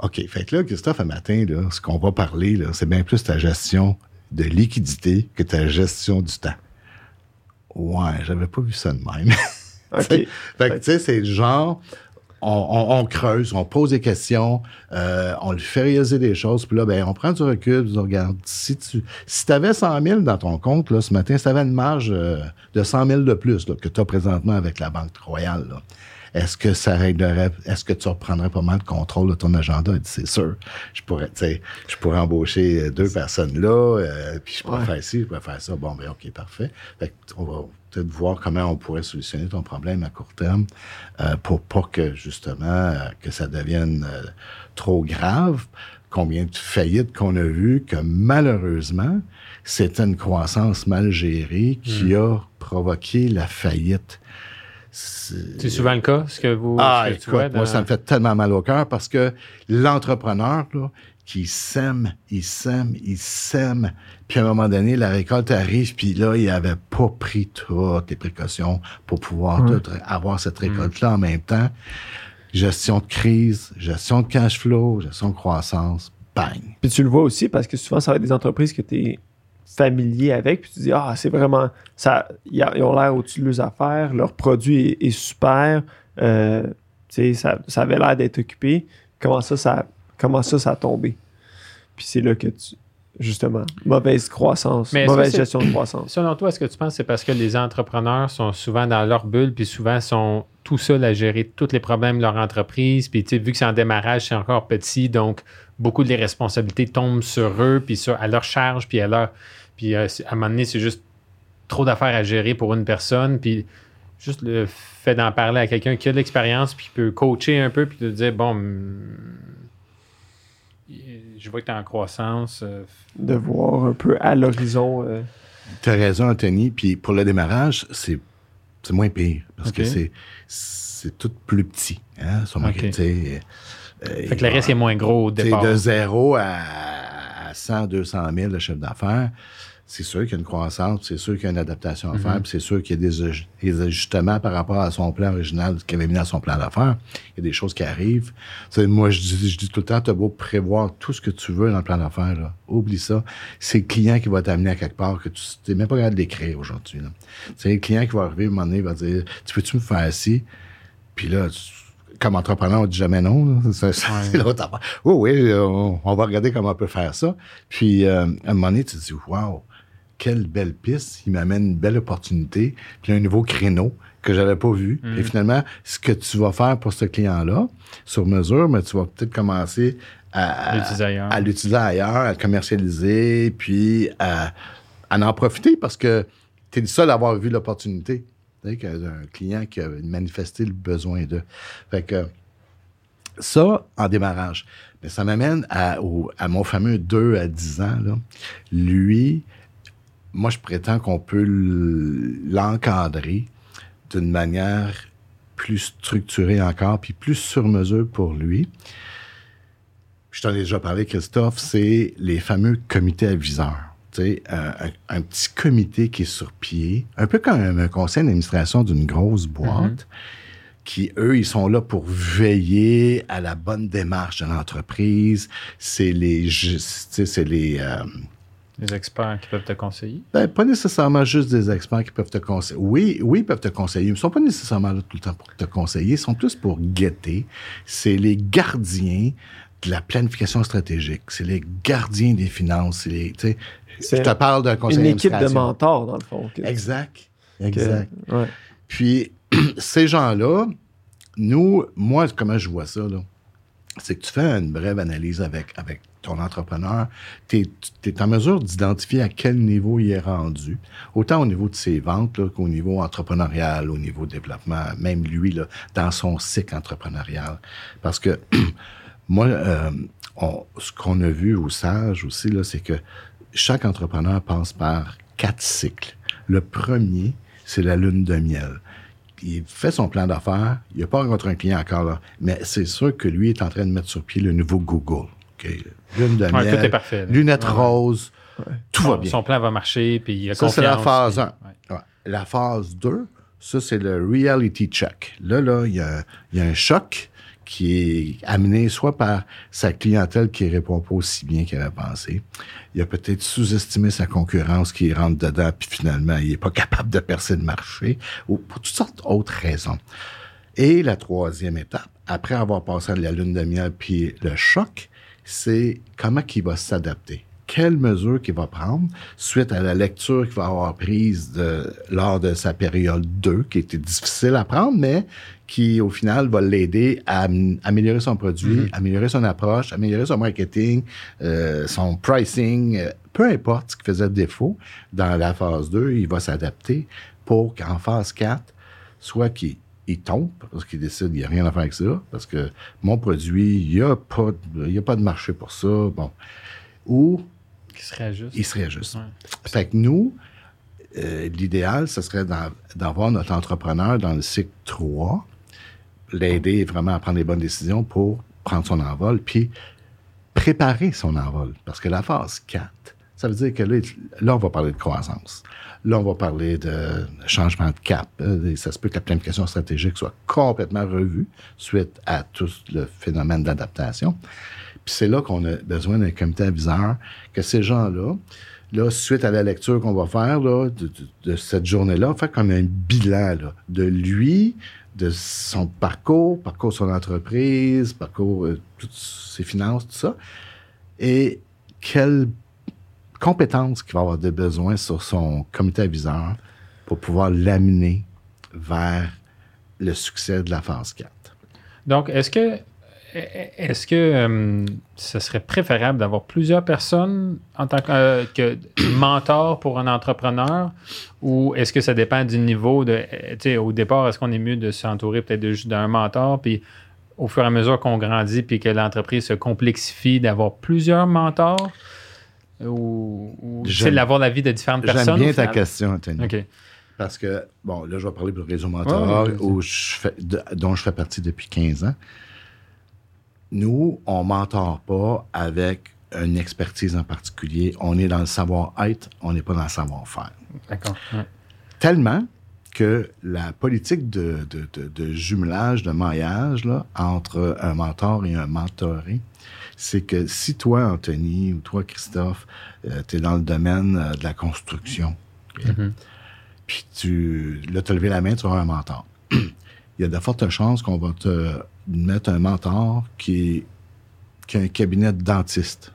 OK, fait que là, Christophe, un matin, là, ce qu'on va parler, c'est bien plus ta gestion de liquidité que ta gestion du temps. Ouais, j'avais pas vu ça de même. OK. Fait que, tu sais, c'est le genre, on, on- on creuse, on pose des questions, euh, on lui fait réaliser des choses, puis là, ben, on prend du recul, puis on regarde. Si tu si avais 100 000 dans ton compte, là, ce matin, si tu avais une marge euh, de 100 000 de plus là, que tu as présentement avec la Banque Royale, là, est-ce que ça réglerait, est-ce que tu reprendrais pas mal de contrôle de ton agenda? Il dit, c'est sûr. Je pourrais, tu sais, je pourrais embaucher euh, deux personnes là, euh, puis je pourrais Ouais. faire ci, je pourrais faire ça. Bon, ben, OK, parfait. Fait que on va peut-être voir comment on pourrait solutionner ton problème à court terme euh, pour pas que, justement, euh, que ça devienne euh, trop grave. Combien de faillites qu'on a vues que, malheureusement, c'était une croissance mal gérée qui a provoqué la faillite. C'est- souvent le cas, ce que vous. ah, que écoute, tu moi, ça me fait tellement mal au cœur parce que l'entrepreneur, qui sème, il sème, il sème, puis à un moment donné, la récolte arrive, puis là, il avait pas pris toutes les précautions pour pouvoir tout avoir cette récolte-là en même temps. Gestion de crise, gestion de cash flow, gestion de croissance, bang. Puis tu le vois aussi parce que souvent, ça va être des entreprises que tu es familier avec, puis tu dis, ah, c'est vraiment, ça, ils ont l'air au-dessus de leurs affaires, leur produit est, est super, euh, tu sais, ça, ça avait l'air d'être occupé. Comment ça, ça, comment ça, ça a tombé? Puis c'est là que tu, justement, mauvaise croissance, Mais mauvaise gestion de croissance. Selon toi, est-ce que tu penses que c'est parce que les entrepreneurs sont souvent dans leur bulle, puis souvent sont tout seuls à gérer tous les problèmes de leur entreprise, puis tu sais, vu que c'est en démarrage, c'est encore petit, donc beaucoup de les responsabilités tombent sur eux, puis sur, à leur charge, puis à leur... Puis euh, à un moment donné, c'est juste trop d'affaires à gérer pour une personne, puis juste le fait d'en parler à quelqu'un qui a de l'expérience, puis qui peut coacher un peu, puis de dire, bon, hum, je vois que tu es en croissance, euh, De voir un peu à l'horizon. euh, T'as raison, Anthony. Puis pour le démarrage, c'est c'est moins pire parce que c'est c'est tout plus petit. Hein, sur Ok. marketing. Euh, fait que le risque est moins gros au départ. de 0 à, à 100, 200 000 de chiffre d'affaires, c'est sûr qu'il y a une croissance, c'est sûr qu'il y a une adaptation à faire, puis c'est sûr qu'il y a des, aj- des ajustements par rapport à son plan original qu'il avait mis dans son plan d'affaires. Il y a des choses qui arrivent. Moi, je dis, je dis tout le temps, tu as beau prévoir tout ce que tu veux dans le plan d'affaires, oublie ça. C'est le client qui va t'amener à quelque part que tu n'es même pas capable d'écrire aujourd'hui. C'est le client qui va arriver, à un moment donné, il va dire, tu peux-tu me faire ci? Puis là, tu- comme entrepreneur, on dit jamais non. C'est, c'est l'autre affaire. Oui, oui, on, on va regarder comment on peut faire ça. Puis, euh, à un moment donné, tu te dis, wow, quelle belle piste. Il m'amène une belle opportunité. Puis, un nouveau créneau que j'avais pas vu. Et finalement, ce que tu vas faire pour ce client-là, sur mesure, mais tu vas peut-être commencer à, L'utiliser ailleurs. à l'utiliser ailleurs, à le commercialiser, puis à, à en profiter parce que tu es le seul à avoir vu l'opportunité. Tu sais, un client qui a manifesté le besoin d'eux. Fait que ça, en démarrage. Mais ça m'amène à, mon fameux 2 à 10 ans. Là. Lui, moi, je prétends qu'on peut l'encadrer d'une manière plus structurée encore, puis plus sur mesure pour lui. Je t'en ai déjà parlé, Christophe, c'est les fameux comités aviseurs. Tu sais, un, un- petit comité qui est sur pied, un peu comme un, conseil d'administration d'une grosse boîte, qui, eux, ils sont là pour veiller à la bonne démarche de l'entreprise. C'est les... C'est les... euh, Les experts qui peuvent te conseiller? ben, pas nécessairement juste des experts qui peuvent te conseiller. Oui, oui, ils peuvent te conseiller. Ils ne sont pas nécessairement là tout le temps pour te conseiller. Ils sont plus pour guetter. C'est les gardiens de la planification stratégique. C'est les gardiens des finances. C'est les, tu sais, C'est je te parle d'un conseil Une équipe de mentors, dans le fond. que- Exact. que- Exact. ouais. Puis, ces gens-là, nous, moi, comment je vois ça, là, c'est que tu fais une brève analyse avec, avec ton entrepreneur. Tu es, en mesure d'identifier à quel niveau il est rendu, autant au niveau de ses ventes qu'au niveau entrepreneurial, au niveau développement, même lui, là, dans son cycle entrepreneurial. Parce que, moi, euh, ce qu'on a vu au SAGE aussi, c'est que chaque entrepreneur passe par quatre cycles. Le premier, c'est la lune de miel. Il fait son plan d'affaires. Il n'a pas rencontré un client encore là. Mais c'est sûr que lui est en train de mettre sur pied le nouveau Google. OK? Lune de Ouais, miel. tout est parfait, là. Lunettes Ouais, ouais. roses. Tout va bien. son plan va marcher, puis il a Ça, c'est la confiance, phase puis- 1. ouais. La phase 2, ça, c'est le reality check. Là, là, il y a, il y a un choc qui est amené soit par sa clientèle qui répond pas aussi bien qu'elle a pensé. Il a peut-être sous-estimé sa concurrence qui rentre dedans, puis finalement, il est pas capable de percer le marché, ou pour toutes sortes d'autres raisons. Et la troisième étape, après avoir passé la lune de miel puis le choc, c'est comment il va s'adapter. Quelles mesures qu'il va prendre suite à la lecture qu'il va avoir prise de, lors de sa période 2, qui était difficile à prendre, mais qui, au final, va l'aider à am- améliorer son produit, améliorer son approche, améliorer son marketing, euh, son pricing, euh, peu importe ce qui faisait défaut dans la phase 2, il va s'adapter pour qu'en phase 4, soit qu'il il tombe, parce qu'il décide qu'il n'y a rien à faire avec ça, parce que mon produit, il n'y a, pas il y a pas de marché pour ça, bon. Ou Qui serait juste. il serait juste. Ouais. Fait que nous, euh, l'idéal, ce serait d'avoir notre entrepreneur dans le cycle 3, l'aider vraiment à prendre les bonnes décisions pour prendre son envol, puis préparer son envol. Parce que la phase 4, ça veut dire que là, là, on va parler de croissance. Là, on va parler de changement de cap. Euh, Ça se peut que la planification stratégique soit complètement revue suite à tout le phénomène d'adaptation. Puis c'est là qu'on a besoin d'un comité aviseur, que ces gens-là, là, suite à la lecture qu'on va faire là, de, cette journée-là, fait comme un bilan de lui, de son parcours, parcours de son entreprise, parcours, euh, toutes ses finances, tout ça, et quelles compétences qu'il va avoir de besoin sur son comité aviseur pour pouvoir l'amener vers le succès de la phase 4. Donc, est-ce que est-ce que euh, ce serait préférable d'avoir plusieurs personnes en tant que, euh, mentor pour un entrepreneur? Ou est-ce que ça dépend du niveau de euh, au départ est-ce qu'on est mieux de s'entourer peut-être juste d'un mentor puis au fur et à mesure qu'on grandit puis que l'entreprise se complexifie d'avoir plusieurs mentors? Ou, ou J'aime- d'avoir l'avis de différentes J'aime personnes bien au ta question, Anthony. OK. Parce que, bon, là, je vais parler pour le réseau mentorat, Ouais, ouais, où je fais, de- dont je fais partie depuis 15 ans. Nous, on ne mentore pas avec une expertise en particulier. On est dans le savoir-être, on n'est pas dans le savoir-faire. D'accord. Ouais. Tellement que la politique de, de, de, de jumelage, de maillage là, entre un mentor et un mentoré, c'est que si toi, Anthony, ou toi, Christophe, tu es dans le domaine euh, de la construction? Mhm. puis tu là, as levé la main, tu auras un mentor. Il y a de fortes chances qu'on va te mettre un mentor qui, est- qui a un cabinet de dentiste.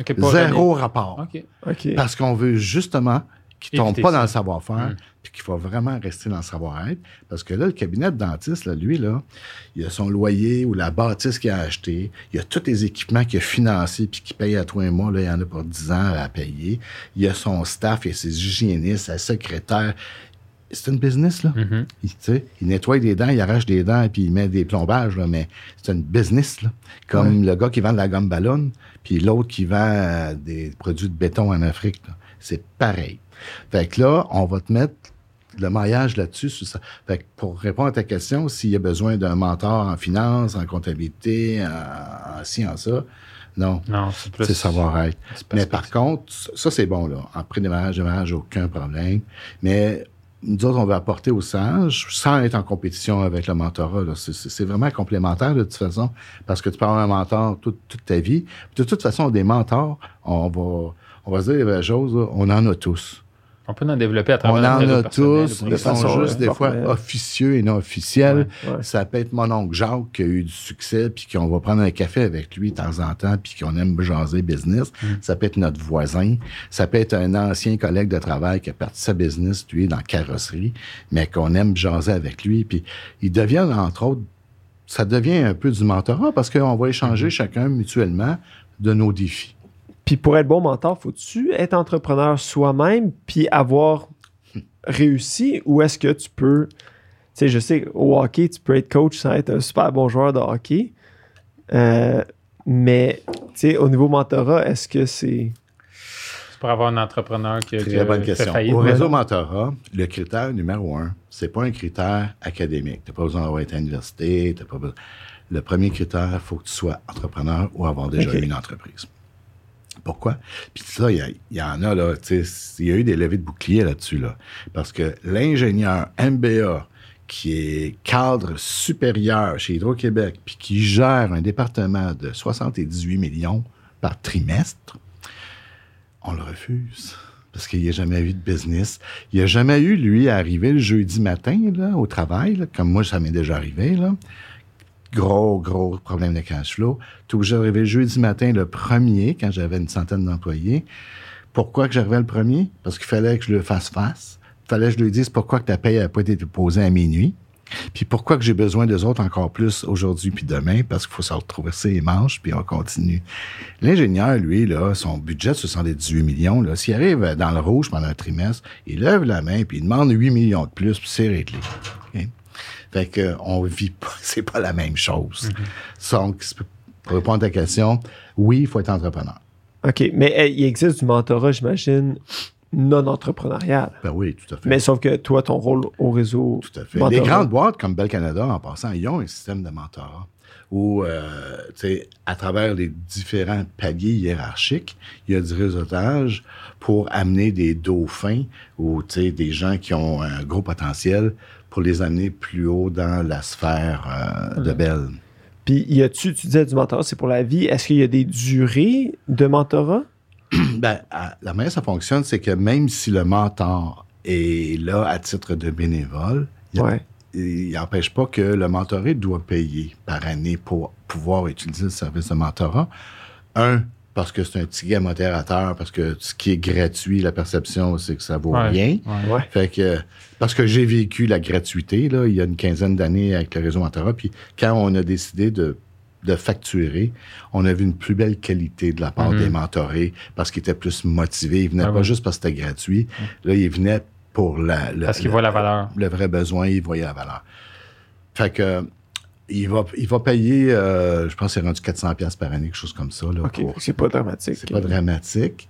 Ok, pas Zéro rapport. relié. OK. OK. Parce qu'on veut justement qu'il tombe Éviter pas ça. dans le savoir-faire, Mm. puis qu'il faut vraiment rester dans le savoir-être. Parce que là, le cabinet de dentiste, là, lui, là, il a son loyer ou la bâtisse qu'il a acheté, il a tous les équipements qu'il a financés puis qu'il paye à toi et moi, là, il y en a pour 10 ans à payer. Il a son staff, il a ses hygiénistes, sa secrétaire. C'est une business, là. Mhm. Il, il nettoie des dents, il arrache des dents, puis il met des plombages, là, mais c'est une business, là. Comme le gars qui vend de la gomme ballon, puis l'autre qui vend euh, des produits de béton en Afrique. là. C'est pareil. Fait que là, on va te mettre le maillage là-dessus. Fait que pour répondre à ta question, s'il y a besoin d'un mentor en finance, en comptabilité, en, en ci, en ça, non. Non, c'est savoir-être. Mais par contre, ça, c'est bon, là. En pré-démarrage, démarrage, aucun problème. Mais nous autres, on va apporter au sage sans être en compétition avec le mentorat. là. C'est- vraiment complémentaire, de toute façon, parce que tu peux avoir un mentor toute, toute ta vie. De toute façon, des mentors, on va, on va se dire la chose, là, on en a tous. On peut en développer à travers On en a tous. Ils sont façon juste des fois informelle. officieux et non officiels. Ouais. Ça peut être mon oncle Jacques qui a eu du succès, puis qu'on va prendre un café avec lui de temps en temps, puis qu'on aime jaser business. Ça peut être notre voisin. Ça peut être un ancien collègue de travail qui a parti sa business, lui, dans la carrosserie, mais qu'on aime jaser avec lui. Puis il devient, entre autres, ça devient un peu du mentorat parce qu'on va échanger chacun mutuellement de nos défis. Puis pour être bon mentor, faut-tu être entrepreneur soi-même puis avoir réussi? Ou est-ce que tu peux. Tu sais, je sais, au hockey, tu peux être coach sans être un super bon joueur de hockey. Euh, mais, tu sais, au niveau mentorat, est-ce que c'est. C'est pour avoir un entrepreneur qui, qui Très a bonne fait question. Au réseau mentorat, le critère numéro un, c'est pas un critère académique. Tu n'as pas besoin d'avoir été à l'université. t'as pas besoin- Le premier critère, il faut que tu sois entrepreneur ou avoir déjà Ok. eu une entreprise. Pourquoi? Puis ça, il y, a- en a, là, il y a eu des levées de boucliers là-dessus, là. Parce que l'ingénieur MBA qui est cadre supérieur chez Hydro-Québec, puis qui gère un département de 78 millions par trimestre, on le refuse. Parce qu'il n'a jamais eu de business. Il n'a jamais eu, lui, à arriver le jeudi matin là, au travail, comme moi, ça m'est déjà arrivé. Là. Gros, gros problème de cash flow. Tout j'arrivais le jeudi matin, le premier, quand j'avais une centaine d'employés. Pourquoi que j'arrivais le premier? Parce qu'il fallait que je le fasse face. Il fallait que je lui dise pourquoi que ta paye n'a pas été déposée à minuit. Puis pourquoi que j'ai besoin des autres encore plus aujourd'hui puis demain? Parce qu'il faut se retrouver les manches, puis on continue. L'ingénieur, lui, là, son budget de 78 millions, s'il arrive dans le rouge pendant un trimestre, il lève la main, puis il demande 8 millions de plus, puis c'est réglé. Fait que on vit pas, c'est pas la même chose. Donc, pour répondre à ta question, oui, il faut être entrepreneur. OK, mais il existe du mentorat, j'imagine, non entrepreneurial. Ben oui, tout à fait. Mais sauf que toi, ton rôle au réseau. Tout à fait. mentorat- Les grandes boîtes comme Bell Canada, en passant, ils ont un système de mentorat où, euh, tu sais, à travers les différents paliers hiérarchiques, il y a du réseautage pour amener des dauphins ou, tu sais, des gens qui ont un gros potentiel pour les amener plus haut dans la sphère euh, de Bell. Puis, y a-tu, tu disais du mentorat, c'est pour la vie. Est-ce qu'il y a des durées de mentorat? Ben, à- la manière ça fonctionne, c'est que même si le mentor est là à titre de bénévole, Ouais. il n'empêche pas que le mentoré doit payer par année pour pouvoir utiliser le service de mentorat. Un, parce que c'est un petit gain modérateur, parce que ce qui est gratuit, la perception, c'est que ça vaut Ouais. rien. Ouais. Fait que, parce que j'ai vécu la gratuité, là, il y a une quinzaine d'années avec le réseau mentorat, puis quand on a décidé de, de facturer, on a vu une plus belle qualité de la part Mhm. des mentorés, parce qu'ils étaient plus motivés. Ils venaient Ah pas juste parce que c'était gratuit. Là, ils venaient pour la, le- Parce qu'ils voient la valeur. le vrai besoin, il voyait la valeur. Fait que il va, il va payer, euh, je pense c'est rendu 400 pièces par année, quelque chose comme ça. Là, OK, c'est pas dramatique. c'est pas dramatique.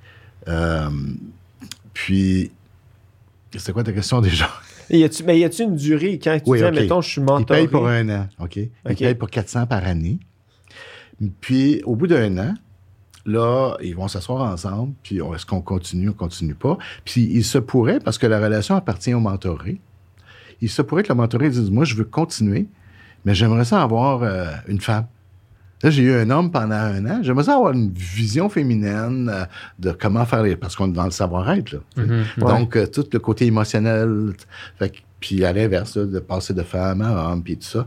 Euh, puis, c'était quoi ta question déjà? Et y mais y a-tu une durée? Quand tu Oui, dis, mettons, je suis Il mentoré? paye pour un an, OK? Il paye pour 400 par année. Puis, au bout d'un an, là, ils vont s'asseoir ensemble, puis est-ce qu'on continue, on continue pas? Puis il se pourrait, parce que la relation appartient au mentoré, il se pourrait que le mentoré dise, moi, je veux continuer, mais j'aimerais ça avoir euh, une femme. Là, j'ai eu un homme pendant un an. J'aimerais ça avoir une vision féminine euh, de comment faire les... Parce qu'on est dans le savoir-être, là. Mhm. Donc, euh, tout le côté émotionnel. t- Fait que- puis à l'inverse, là, de passer de femme à homme, puis tout ça.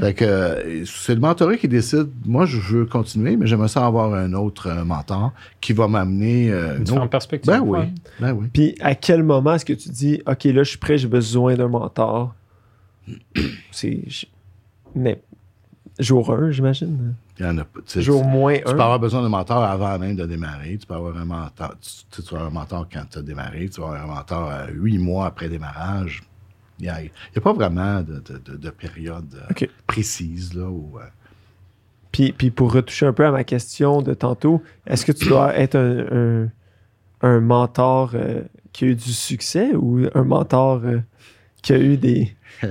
Fait que euh, c'est le mentoré qui décide. Moi, je veux continuer, mais j'aimerais ça avoir un autre euh, mentor qui va m'amener euh, une autre- perspectives. Ben oui, ben oui. Puis à quel moment est-ce que tu dis, OK, là, je suis prêt, j'ai besoin d'un mentor? C'est. Mais jour 1, j'imagine. Il y en a pas. Tu sais, Jour moins tu peux 1. avoir besoin d'un mentor avant même de démarrer. Tu peux avoir un mentor. Tu, tu vas avoir un mentor quand tu as démarré. Tu vas avoir un mentor euh, huit mois après démarrage. Il n'y a, il y a pas vraiment de, de- de- de période euh, précise. Là, où, euh, Puis, puis pour retoucher un peu à ma question de tantôt, est-ce que tu dois être un, un, un mentor euh, qui a eu du succès ou un mentor euh, qui a eu des.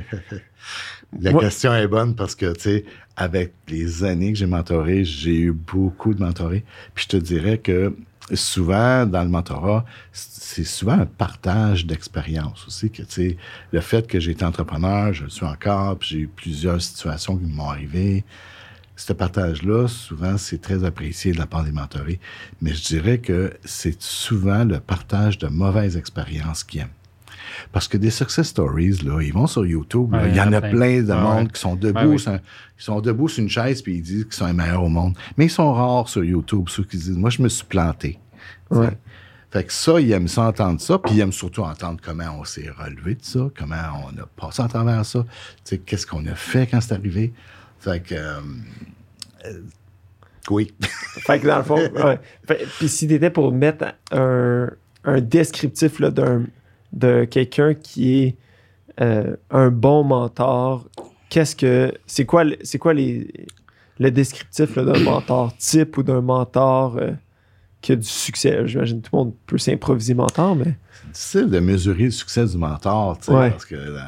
La question est bonne parce que, tu sais, avec les années que j'ai mentoré, j'ai eu beaucoup de mentorés. Puis je te dirais que souvent, dans le mentorat, c'est souvent un partage d'expérience aussi. Que, tu sais, le fait que j'ai été entrepreneur, je le suis encore, puis j'ai eu plusieurs situations qui m'ont arrivé. Ce partage-là, souvent, c'est très apprécié de la part des mentorés. Mais je dirais que c'est souvent le partage de mauvaises expériences qu'ils aiment. Parce que des success stories, là, ils vont sur YouTube, Ouais, il y en a plein de Ah, monde ouais. qui sont debout, Ouais, oui. sur ils sont debout sur une chaise puis ils disent qu'ils sont les meilleurs au monde. Mais ils sont rares sur YouTube, ceux qui disent, moi, je me suis planté. Fait que ça, ils aiment ça entendre ça, puis ils aiment surtout entendre comment on s'est relevé de ça, comment on a passé à travers ça, tu sais, qu'est-ce qu'on a fait quand c'est arrivé. Fait que, euh, euh, oui. Fait que dans le fond, ouais. Puis si t'étais pour mettre un, un descriptif là, d'un, de quelqu'un qui est euh, un bon mentor, qu'est-ce que. C'est quoi, le- c'est quoi les, le descriptif d'un mentor type ou d'un mentor euh, qui a du succès? J'imagine que tout le monde peut s'improviser mentor, mais. C'est difficile de mesurer le succès du mentor, tu sais, Ouais. parce que euh,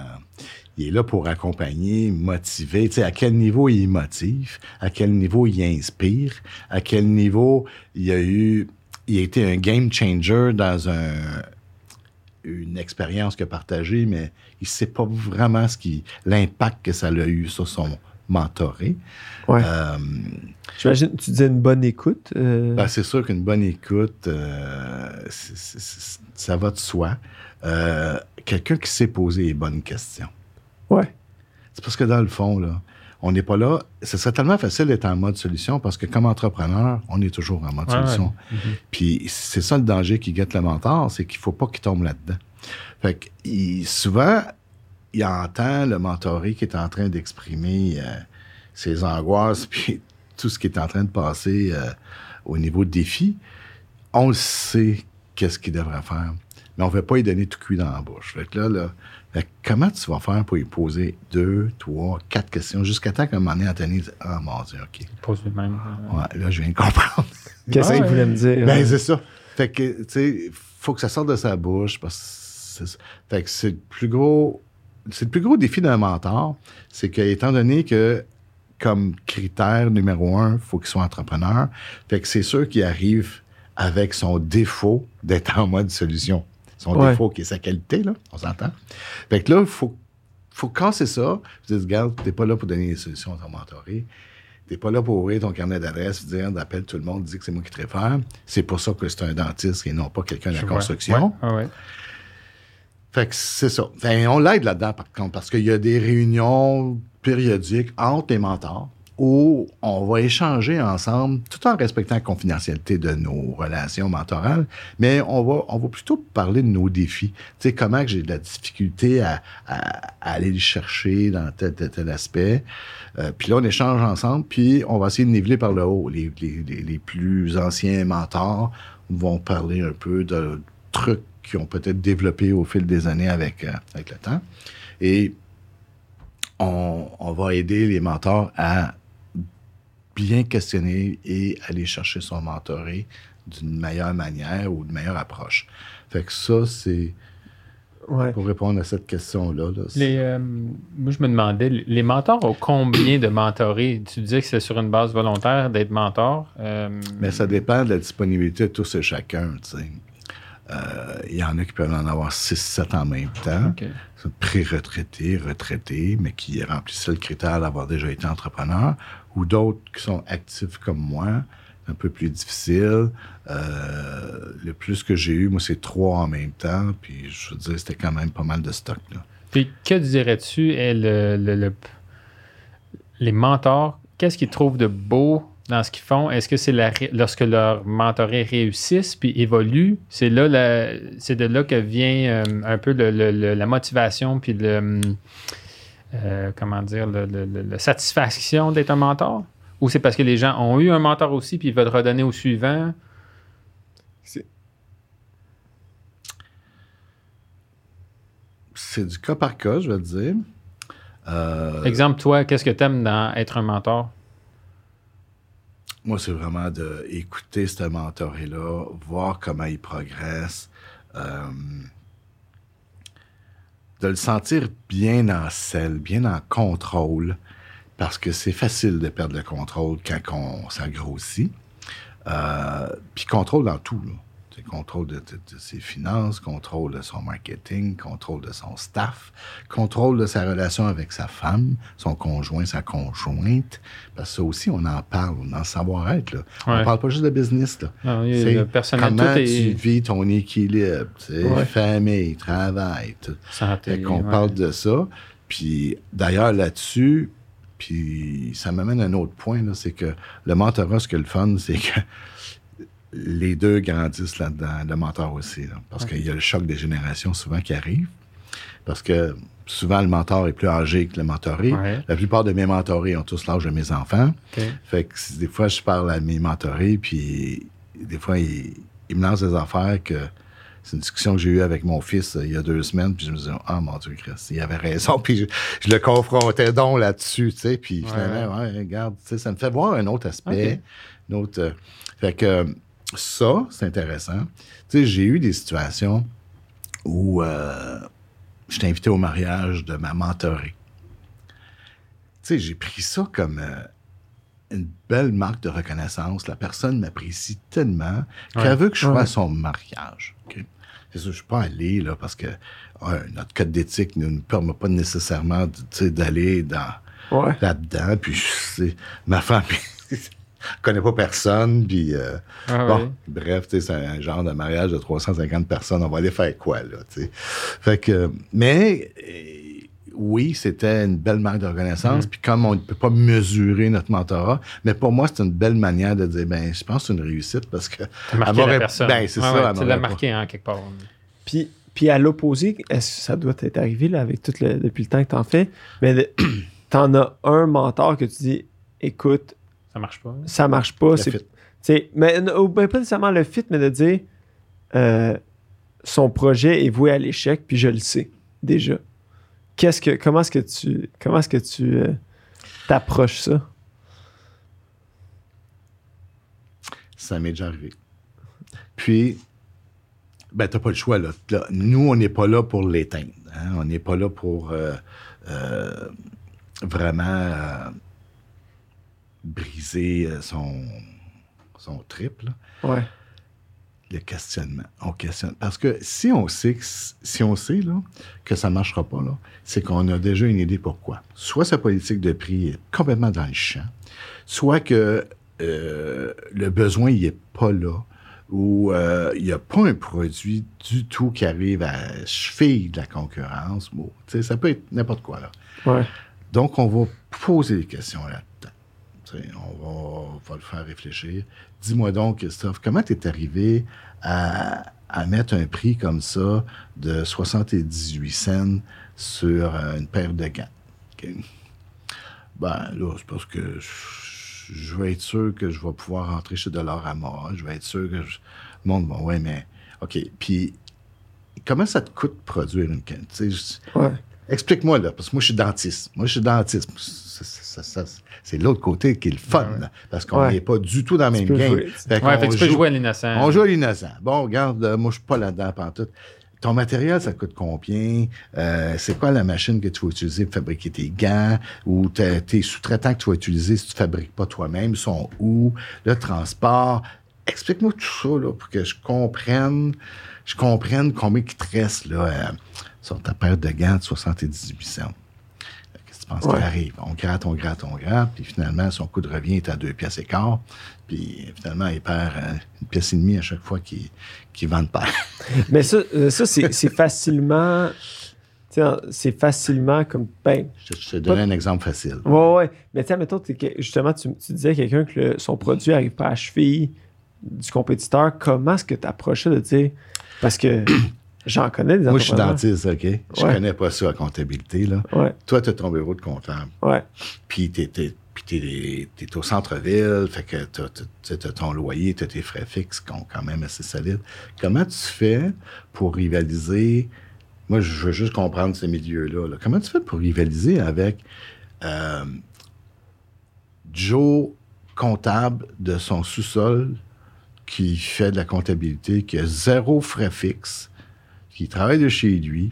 il est là pour accompagner, motiver. Tu sais, à quel niveau il motive, à quel niveau il inspire, à quel niveau il a eu, il a été un game changer dans un, une expérience qu'il a partagée, mais il sait pas vraiment ce qui, l'impact que ça a eu sur son mentoré. Ouais. Euh, J'imagine, tu disais une bonne écoute. euh, ben, c'est sûr qu'une bonne écoute, euh, ça va de soi. Euh, Quelqu'un qui sait poser les bonnes questions. ouais. C'est parce que dans le fond, là, on n'est pas là. Ce serait tellement facile d'être en mode solution parce que comme entrepreneur, on est toujours en mode Ouais, solution. ouais. Mhm. Puis c'est ça le danger qui guette le mentor, c'est qu'il faut pas qu'il tombe là-dedans. Fait que il- souvent, il entend le mentoré qui est en train d'exprimer euh, ses angoisses puis tout ce qui est en train de passer euh, au niveau de défi. On le sait qu'est-ce qu'il devrait faire, mais on ne veut pas lui donner tout cuit dans la bouche. Fait que là, là comment tu vas faire pour lui poser deux, trois, quatre questions jusqu'à temps qu'un moment donné, Anthony dit Ah mon Dieu, OK. Pose le même. euh, Ouais, là, je viens de comprendre. Qu'est-ce qu'il voulait me dire? Ben, c'est ça. Fait que, tu sais, faut que ça sorte de sa bouche parce que c'est- fait que c'est le plus gros, c'est le plus gros défi d'un mentor, c'est que, étant donné que, comme critère numéro un, faut qu'il soit entrepreneur, fait que c'est sûr qu'il arrive avec son défaut d'être en mode solution. Son Ouais. défaut qui est sa qualité, là, on s'entend. Fait que là, il faut, faut casser ça. Je dis, regarde, t'es pas là pour donner des solutions à ton mentoré. T'es pas là pour ouvrir ton carnet d'adresse dire, appelle tout le monde, dis que c'est moi qui te réfère. C'est pour ça que c'est un dentiste et non pas quelqu'un de la construction. Ouais, ah ouais. Fait que c'est ça. Fait, on l'aide là-dedans, par contre, parce qu'il y a des réunions périodiques entre les mentors où on va échanger ensemble, tout en respectant la confidentialité de nos relations mentorales, mais on va, on va plutôt parler de nos défis. Tu sais, comment j'ai de la difficulté à, aller le chercher dans tel, tel, aspect. Euh, puis là, on échange ensemble, puis on va essayer de niveler par le haut. Les, les, les, les plus anciens mentors vont parler un peu de trucs qui ont peut-être développé au fil des années avec, euh, avec le temps. Et on, on va aider les mentors à bien questionner et aller chercher son mentoré d'une meilleure manière ou d'une meilleure approche. Fait que ça, c'est... Ouais. pour répondre à cette question-là. là. Euh, moi, je me demandais, les mentors ont combien de mentorés? Tu disais que c'est sur une base volontaire d'être mentor. euh, Mais ça dépend de la disponibilité de tous et chacun. tu sais. Euh, Il y en a qui peuvent en avoir 6-7 en même temps. Pré-retraités, retraités, mais qui remplissaient le critère d'avoir déjà été entrepreneur, ou d'autres qui sont actifs comme moi, un peu plus difficile. Euh, le plus que j'ai eu, moi, c'est trois en même temps, puis je veux dire, c'était quand même pas mal de stock. Là. Puis que dirais-tu le- les mentors, qu'est-ce qu'ils trouvent de beau dans ce qu'ils font? Est-ce que c'est lorsque leurs mentorés réussissent puis évoluent, c'est de là que vient euh, un peu la motivation puis le euh, comment dire le, le- le- la satisfaction d'être un mentor? Ou c'est parce que les gens ont eu un mentor aussi puis ils veulent redonner au suivant? C'est du cas par cas, je vais te dire. Euh, Exemple, toi, qu'est-ce que tu aimes dans être un mentor? Moi, c'est vraiment d'écouter ce mentoré-là, voir comment il progresse, euh, de le sentir bien en selle, bien en contrôle, parce que c'est facile de perdre le contrôle quand on, ça grossit. Euh, puis contrôle dans tout. Là. Contrôle de, de- de ses finances, contrôle de son marketing, contrôle de son staff, contrôle de sa relation avec sa femme, son conjoint, sa conjointe. Parce que ça aussi, on en parle, on en savoir-être. On Ouais. parle pas juste de business. Là. Non, le comment tu est vis ton équilibre, Ouais. famille, travail, tout. santé. Qu'on ouais. parle de ça. Puis d'ailleurs, là-dessus, puis ça m'amène à un autre point, là, c'est que le mentorat, ce que le fun, c'est que les deux grandissent là-dedans, le mentor aussi. là. parce qu'il y a le choc des générations souvent qui arrive. Parce que souvent, le mentor est plus âgé que le mentoré. Ouais. La plupart de mes mentorés ont tous l'âge de mes enfants. Fait que des fois, je parle à mes mentorés, puis des fois, ils, ils me lancent des affaires que c'est une discussion que j'ai eue avec mon fils euh, il y a deux semaines, puis je me disais, ah mon Dieu, Christ, il avait raison, puis je, je le confrontais donc là-dessus, tu sais, puis Ouais. finalement, ouais, regarde, tu sais, ça me fait voir un autre aspect, Ok. une autre. euh, fait que ça, c'est intéressant. Tu sais, j'ai eu des situations où euh, je t'ai invité au mariage de ma mentorée. Tu sais, j'ai pris ça comme euh, une belle marque de reconnaissance. La personne m'apprécie tellement qu'elle Ouais. veut que je sois Ouais. à son mariage. C'est sûr, je suis pas allé là parce que notre code d'éthique ne nous permet pas nécessairement d'aller dans Ouais. là-dedans. Puis ma femme ne connaît pas personne. Puis euh, Ah bon, bref, tu c'est un genre de mariage de 350 personnes. On va aller faire quoi là tu sais? Fait que, mais euh, oui, c'était une belle marque de Mm. reconnaissance. Puis comme on ne peut pas mesurer notre mentorat, mais pour moi, c'est une belle manière de dire, ben, je pense que c'est une réussite parce que T'as marqué la personne. Ben, c'est Ouais, ça. ouais, tu l'as marqué en quelque part. Puis, puis à l'opposé, est-ce que ça doit être arrivé là, avec tout le, depuis le temps que t'en fais, mais de- t'en as un mentor que tu dis, écoute, Ça marche pas. ça marche pas. Le c'est- mais ou ben, pas nécessairement le fit, mais de dire euh, son projet est voué à l'échec, puis je le sais déjà. Qu'est-ce que, comment est-ce que tu, comment est-ce que tu euh, t'approches ça? Ça m'est déjà arrivé. Puis, ben, t'as pas le choix, là. Là, nous, on n'est pas là pour l'éteindre. hein. On n'est pas là pour euh, euh, vraiment euh, briser euh, son, son trip, là. Ouais. Le questionnement. On questionne. Parce que si on sait que, si on sait, là, que ça ne marchera pas, là, c'est qu'on a déjà une idée pourquoi. Soit sa politique de prix est complètement dans le champ, soit que euh, le besoin il est pas là, ou euh, il n'y a pas un produit du tout qui arrive à cheville de la concurrence. Bon, ça peut être n'importe quoi. Là. Ouais. Donc, on va poser des questions là-dedans. On va, on va le faire réfléchir. Dis-moi donc, Christophe, comment tu es arrivé à, à mettre un prix comme ça de 78 cents sur euh, une paire de gants? OK. Ben là, c'est parce que je, je veux être sûr que je vais pouvoir rentrer chez Dollarama. Je vais être sûr que je- le monde va. Ouais, mais OK. Puis, comment ça te coûte produire une canne? Ouais. Explique-moi, là, parce que moi, je suis dentiste. Moi, je suis dentiste. Ça, ça, ça, ça, c'est l'autre côté qui est le fun, parce qu'on Ouais. n'est pas du tout dans la même game. jouer. Fait Ouais, qu'on fait que tu peux joue- jouer à l'innocent. on joue à l'innocent. Bon, regarde, euh, moi, je suis pas là-dedans pantoute. ton matériel, ça coûte combien? Euh, c'est quoi la machine que tu vas utiliser pour fabriquer tes gants? Ou tes sous-traitants que tu vas utiliser si tu ne fabriques pas toi-même? Sont où? Le transport? Explique-moi tout ça là, pour que je comprenne, je comprenne combien il te reste là, euh, sur ta paire de gants de 78 cents. Tu penses qui arrive? On gratte, on gratte, on gratte, puis finalement, son coût de revient est à deux pièces et quart. Puis finalement, il perd euh, une pièce et demie à chaque fois qu'il qu vend de paire. Mais ça, euh, ça c'est facilement. C'est facilement comme. Ben, je, te donne un exemple facile. Oui, oui. Mais tiens, mettons, justement, tu, tu disais à quelqu'un que son produit n'arrive pas à cheville du compétiteur. Comment est-ce que tu approchais de dire. Parce que j'en connais des Moi, je suis dentiste, OK? Je connais pas ça, la comptabilité. Là. Toi, tu as ton bureau de comptable. Ouais. Puis, tu t'es, au centre-ville, fait que t'as, as ton loyer, t'as tes frais fixes qui sont quand même assez solides. Comment tu fais pour rivaliser? Moi, je veux juste comprendre ces milieux-là. Comment tu fais pour rivaliser avec euh, Joe comptable de son sous-sol qui fait de la comptabilité, qui a zéro frais fixes, qui travaille de chez lui,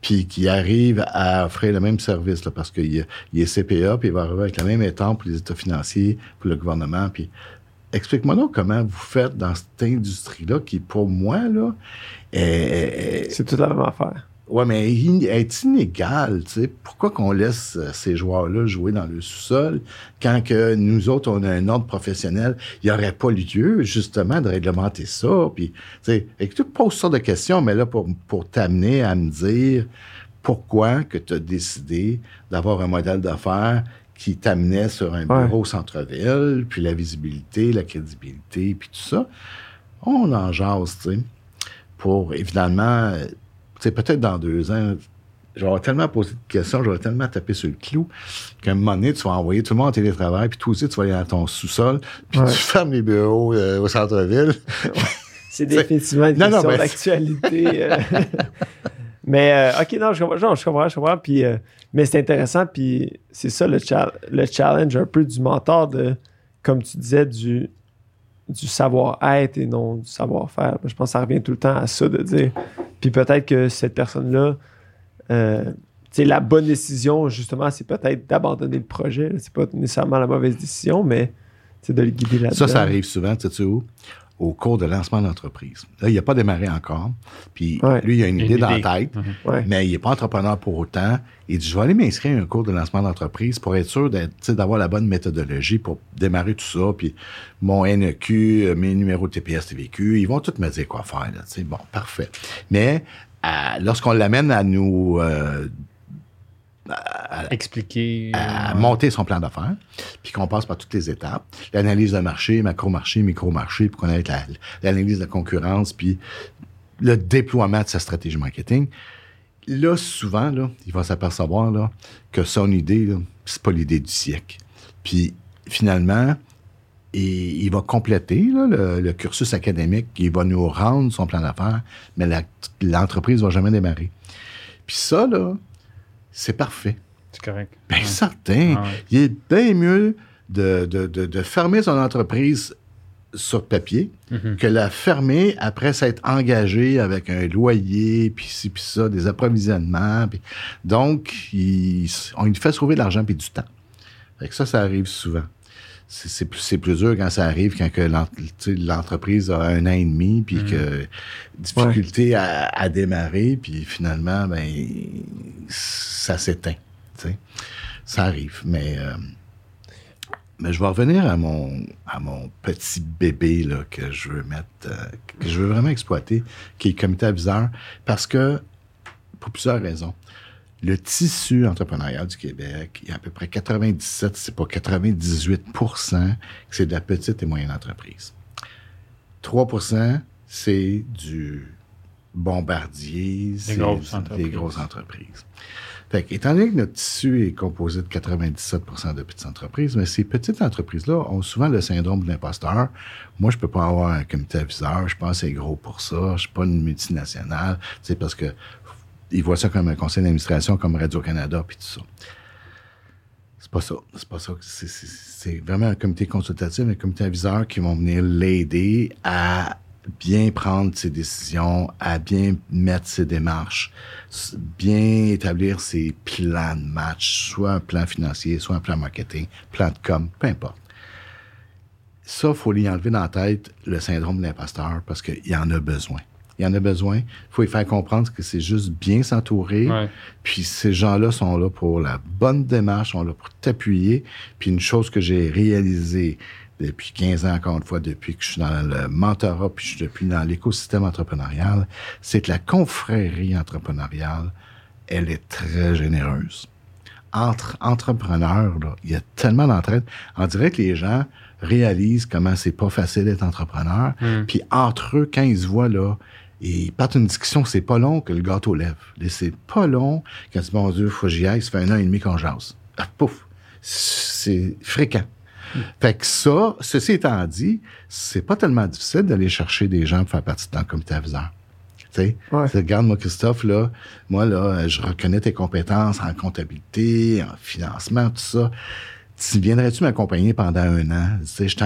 puis qui arrive à offrir le même service, là, parce qu'il est CPA, puis il va arriver avec la même étampe pour les états financiers, pour le gouvernement, puis explique-moi donc comment vous faites dans cette industrie-là, qui pour moi, là, est... C'est toute la même affaire. Oui, mais il est inégal, tu sais. Pourquoi qu'on laisse euh, ces joueurs-là jouer dans le sous-sol quand que nous autres, on a un ordre professionnel? Il n'y aurait pas lieu, justement, de réglementer ça. Puis, tu sais, et que tu poses ça de questions, mais là, pour, pour t'amener à me dire pourquoi que tu as décidé d'avoir un modèle d'affaires qui t'amenait sur un bureau centre-ville, puis la visibilité, la crédibilité, puis tout ça. On en jase, tu sais, pour, évidemment c'est peut-être dans deux ans, j'aurais tellement posé de questions, j'aurais tellement tapé sur le clou qu'à un moment donné, tu vas envoyer tout le monde en télétravail, puis toi aussi, tu vas aller dans ton sous-sol, puis tu fermes les bureaux euh, au centre-ville. c'est définitivement une question d'actualité. Euh. mais, euh, OK, non, je comprends, je comprends, je comprends. Puis, mais c'est intéressant, puis c'est ça le, le challenge un peu du mentor, de, comme tu disais, du, du savoir-être et non du savoir-faire. Je pense que ça revient tout le temps à ça de dire. Puis peut-être que cette personne-là, euh, la bonne décision, justement, c'est peut-être d'abandonner le projet. C'est pas nécessairement la mauvaise décision, mais c'est de le guider là-dedans. Ça, ça arrive souvent, tu sais où? Au cours de lancement d'entreprise. Là, il n'a pas démarré encore. Puis lui, il a une, idée, dans la tête, mhm. mais il n'est pas entrepreneur pour autant. Il dit, je vais aller m'inscrire à un cours de lancement d'entreprise pour être sûr d'avoir la bonne méthodologie pour démarrer tout ça. Puis mon NEQ, mes numéros de TPS, TVQ, ils vont tous me dire quoi faire. Là, bon, parfait. Mais euh, lorsqu'on l'amène à nous euh, expliquer, à monter son plan d'affaires, puis qu'on passe par toutes les étapes, l'analyse de marché, macro-marché, micro-marché, puis qu'on ait l'analyse de la concurrence, puis le déploiement de sa stratégie marketing. Là, souvent, là, il va s'apercevoir là, que son idée, c'est pas l'idée du siècle. Puis finalement, il va compléter le, le, cursus académique, il va nous rendre son plan d'affaires, mais l'entreprise ne va jamais démarrer. Puis ça, là, c'est parfait. C'est correct. Bien certain. Ah il est bien mieux de, de, fermer son entreprise sur papier mm-hmm. que la fermer après s'être engagé avec un loyer, puis ci, puis ça, des approvisionnements. Donc, il, on lui fait sauver de l'argent puis du temps. Fait que ça, ça arrive souvent c'est plus, plus dur quand ça arrive, quand l'entreprise a un an et demi, puis mm. que difficulté à, démarrer, puis finalement, ben, ça s'éteint. Ça arrive. Mais, euh, mais je vais revenir à mon, à mon petit bébé là, que je veux mettre, euh, que je veux vraiment exploiter, qui est le comité aviseur, parce que, pour plusieurs raisons le tissu entrepreneurial du Québec, il y a à peu près 97, c'est pas 98 que c'est de la petite et moyenne entreprise. 3% c'est du bombardier, c'est des grosses entreprises. Fait étant donné que notre tissu est composé de 97% de petites entreprises, mais ces petites entreprises-là ont souvent le syndrome de l'imposteur. Moi, je peux pas avoir un comité aviseur, je pense que c'est gros pour ça, je suis pas une multinationale, c'est parce que ils voient ça comme un conseil d'administration, comme Radio-Canada, puis tout ça. C'est pas ça. C'est pas ça. C'est vraiment un comité consultatif, un comité aviseur qui vont venir l'aider à bien prendre ses décisions, à bien mettre ses démarches, bien établir ses plans de match, soit un plan financier, soit un plan marketing, plan de com, peu importe. Ça, il faut lui enlever dans la tête le syndrome de l'imposteur parce qu'il en a besoin. Il y en a besoin. Il faut lui faire comprendre que c'est juste bien s'entourer. Ouais. Puis ces gens-là sont là pour la bonne démarche, sont là pour t'appuyer. Puis une chose que j'ai réalisée depuis 15 ans, encore une fois, depuis que je suis dans le mentorat, puis je suis depuis dans l'écosystème entrepreneurial, c'est que la confrérie entrepreneuriale, elle est très généreuse. Entre entrepreneurs, là, il y a tellement d'entraide. On dirait que les gens réalisent comment c'est pas facile d'être entrepreneur. Mm. Puis entre eux, quand ils se voient là, ils partent une discussion, c'est pas long que le gâteau lève. Et C'est pas long quand tu dis, bon Dieu, faut que j'y aille, ça fait un an et demi qu'on jase. Ah, pouf! C'est fréquent. Fait que ça, ceci étant dit, c'est pas tellement difficile d'aller chercher des gens pour faire partie de ton comité aviseur. Tu sais, Ouais. Tu sais, regarde, moi, Christophe, là, moi, là, je reconnais tes compétences en comptabilité, en financement, tout ça. Tu viendrais-tu m'accompagner pendant un an? Tu sais, je tu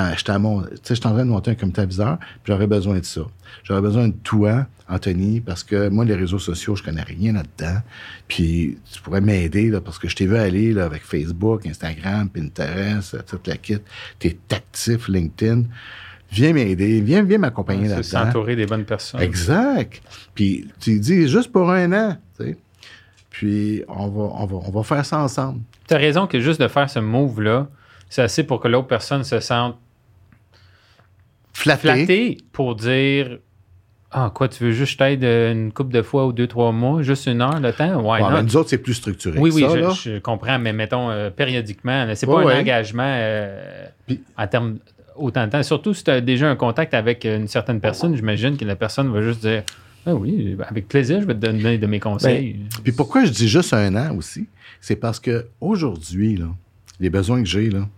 suis en train de monter un comité aviseur, puis j'aurais besoin de ça. J'aurais besoin de toi, Anthony, parce que moi, les réseaux sociaux, je connais rien là-dedans. Puis tu pourrais m'aider, là, parce que je t'ai vu aller là, avec Facebook, Instagram, Pinterest, euh, toute la kit. T'es actif, LinkedIn. Viens m'aider, viens, viens m'accompagner là-dedans. s'entourer des bonnes personnes. Exact. Puis tu dis juste pour un an, tu sais. Puis on va, on va, on va faire ça ensemble. Tu as raison que juste de faire ce move-là, c'est assez pour que l'autre personne se sente flattée pour dire Ah, quoi, tu veux juste que je t'aide une couple de fois ou deux, trois mois, juste une heure le temps? Ouais, Bon, non. nous autres, c'est plus structuré. Oui, que oui, ça, je, là. je comprends, mais mettons euh, périodiquement, c'est pas ouais. un engagement euh, Puis- en termes autant de temps. Surtout si tu as déjà un contact avec une certaine personne, j'imagine que la personne va juste dire Ah oui, avec plaisir, je vais te donner de mes conseils. Puis pourquoi je dis juste un an aussi? C'est parce que aujourd'hui, là, les besoins que j'ai là,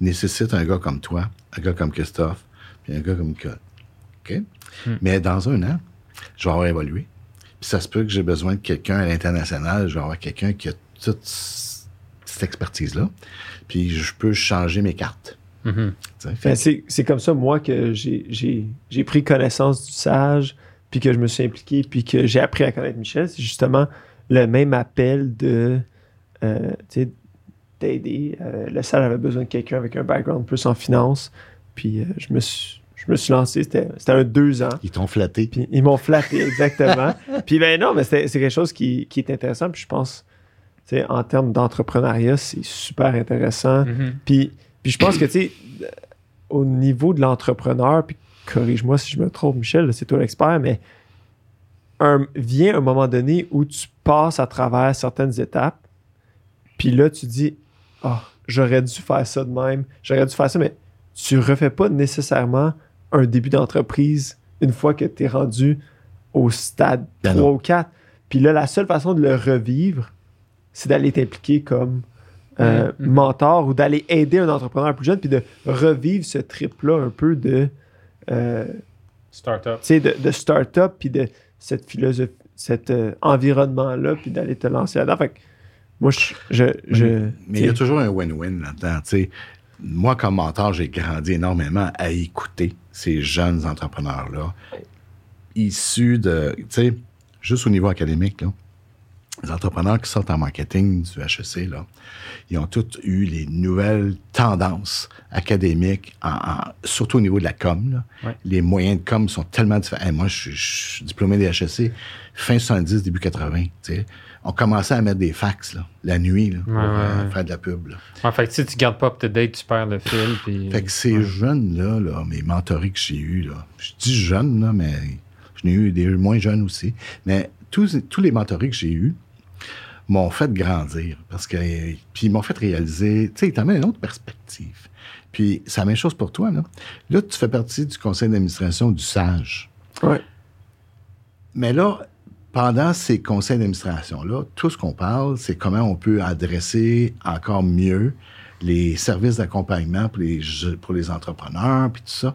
nécessitent un gars comme toi, un gars comme Christophe, puis un gars comme Cole. OK? Hmm. Mais dans un an, je vais avoir évolué. Puis ça se peut que j'ai besoin de quelqu'un à l'international, je vais avoir quelqu'un qui a toute cette expertise-là. Puis je peux changer mes cartes. Mhm. Fait Ben, c'est c'est comme ça, moi, que j'ai- j'ai j'ai pris connaissance du sage, puis que je me suis impliqué, puis que j'ai appris à connaître Michel. C'est justement le même appel de euh, tu sais, d'aider. Euh, le sage avait besoin de quelqu'un avec un background plus en finance, puis euh, je, me suis, je me suis lancé. C'était c'était un deux ans. Ils t'ont flatté. Puis ils m'ont flatté, exactement. puis ben non, mais c'est c'est quelque chose qui, qui est intéressant. Puis je pense, tu sais, en termes d'entrepreneuriat, c'est super intéressant. Mhm. Puis, puis je pense que, tu sais, au niveau de l'entrepreneur, puis corrige-moi si je me trompe, Michel, c'est toi l'expert, mais un, vient un moment donné où tu passes à travers certaines étapes, puis là, tu dis, ah, j'aurais dû faire ça de même, j'aurais dû faire ça, mais tu refais pas nécessairement un début d'entreprise une fois que tu es rendu au stade Ben 3 non. ou 4. Puis là, la seule façon de le revivre, c'est d'aller t'impliquer comme euh, mentor ou d'aller aider un entrepreneur plus jeune, puis de revivre ce trip-là un peu de, euh, Startup. tu sais, de, de start-up, puis de cette philosophie, cet euh, environnement-là, puis d'aller te lancer là-dedans. Fait que moi, je. je, je- Mais il y a toujours un win-win là-dedans. tu sais. Moi, comme mentor, j'ai grandi énormément à écouter ces jeunes entrepreneurs-là, issus de, tu sais, juste au niveau académique, là, les entrepreneurs qui sortent en marketing du HEC, là, ils ont tous eu les nouvelles tendances académiques, en- en- surtout au niveau de la com. là. Ouais. Les moyens de com sont tellement différents. Hey, moi, je, suis- diplômé des HEC fin 70, début 80. tu sais. On commençait à mettre des fax là, la nuit là, pour Ouais, euh, ouais. faire de la pub. En fait, si tu gardes pas up-to-date, tu perds le fil. Puis... Fait que ces jeunes-là, là, mes mentorés que j'ai eus, là, je dis jeunes, là, mais je n'ai eu des moins jeunes aussi, mais tous, tous les mentorés que j'ai eus m'ont fait grandir parce que puis ils m'ont fait réaliser, tu sais, ils t'amènent une autre perspective. Puis c'est la même chose pour toi, là. Là, tu fais partie du conseil d'administration du SAGE. ouais. Mais là, pendant ces conseils d'administration-là, tout ce qu'on parle, c'est comment on peut adresser encore mieux les services d'accompagnement pour les, pour les entrepreneurs, puis tout ça.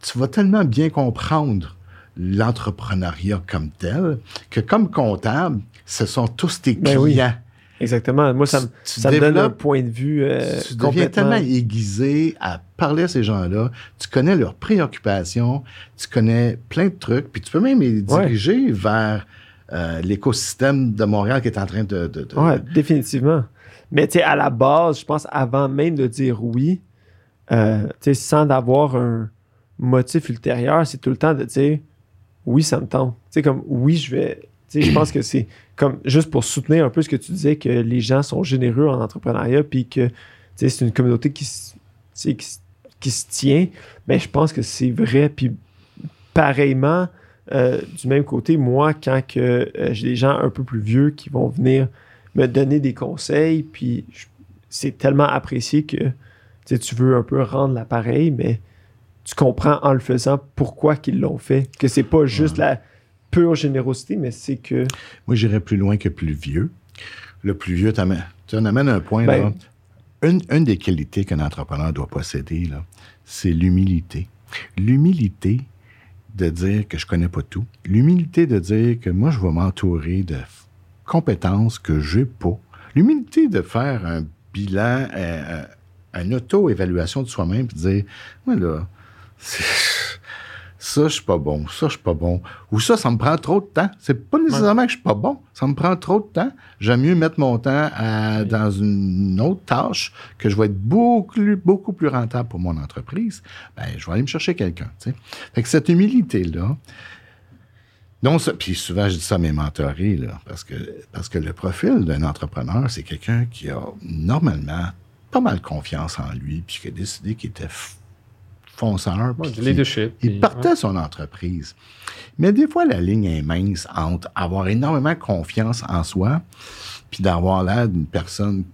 Tu vas tellement bien comprendre l'entrepreneuriat comme tel que comme comptable, ce sont tous tes Ben oui. clients. Exactement. Moi, ça, me- ça donne un point de vue euh, tu deviens tellement aiguisé à parler à ces gens-là, tu connais leurs préoccupations, tu connais plein de trucs, puis tu peux même les diriger vers euh, l'écosystème de Montréal qui est en train de... de, Oui, définitivement. Mais tu sais, à la base, je pense, avant même de dire oui, euh, tu sais, sans avoir un motif ultérieur, c'est tout le temps de dire oui, ça me tente. Tu sais, comme oui, je vais. Tu sais, je pense que c'est comme juste pour soutenir un peu ce que tu disais, que les gens sont généreux en entrepreneuriat, puis que tu sais, c'est une communauté qui, qui, qui se tient. Mais je pense que c'est vrai. Puis pareillement, euh, du même côté, moi, quand que euh, j'ai des gens un peu plus vieux qui vont venir me donner des conseils, puis c'est tellement apprécié que tu veux un peu rendre l'appareil, mais tu comprends en le faisant pourquoi qu'ils l'ont fait. Que c'est pas juste la pure générosité, mais c'est que. Moi, j'irais plus loin que plus vieux. Le plus vieux, tu en amènes un point. là. Ben, une, des qualités qu'un entrepreneur doit posséder, c'est l'humilité. L'humilité de dire que je connais pas tout. L'humilité de dire que moi, je vais m'entourer de compétences que j'ai pas. L'humilité de faire un bilan, euh, euh, une auto-évaluation de soi-même, et de dire, moi là, ça, je suis pas bon, ça, je suis pas bon, ou ça, ça me prend trop de temps. C'est pas nécessairement que je suis pas bon, ça me prend trop de temps. J'aime mieux mettre mon temps dans une autre tâche que je vais être beaucoup, beaucoup plus rentable pour mon entreprise. Ben, je vais aller me chercher quelqu'un. Fait que cette humilité-là, ça, puis souvent, je dis ça à mes mentorés, là, parce que, parce que le profil d'un entrepreneur, c'est quelqu'un qui a normalement pas mal confiance en lui, puis qui a décidé qu'il était fonceur. il partait son entreprise. Mais des fois, la ligne est mince entre avoir énormément confiance en soi, puis d'avoir l'air d'une personne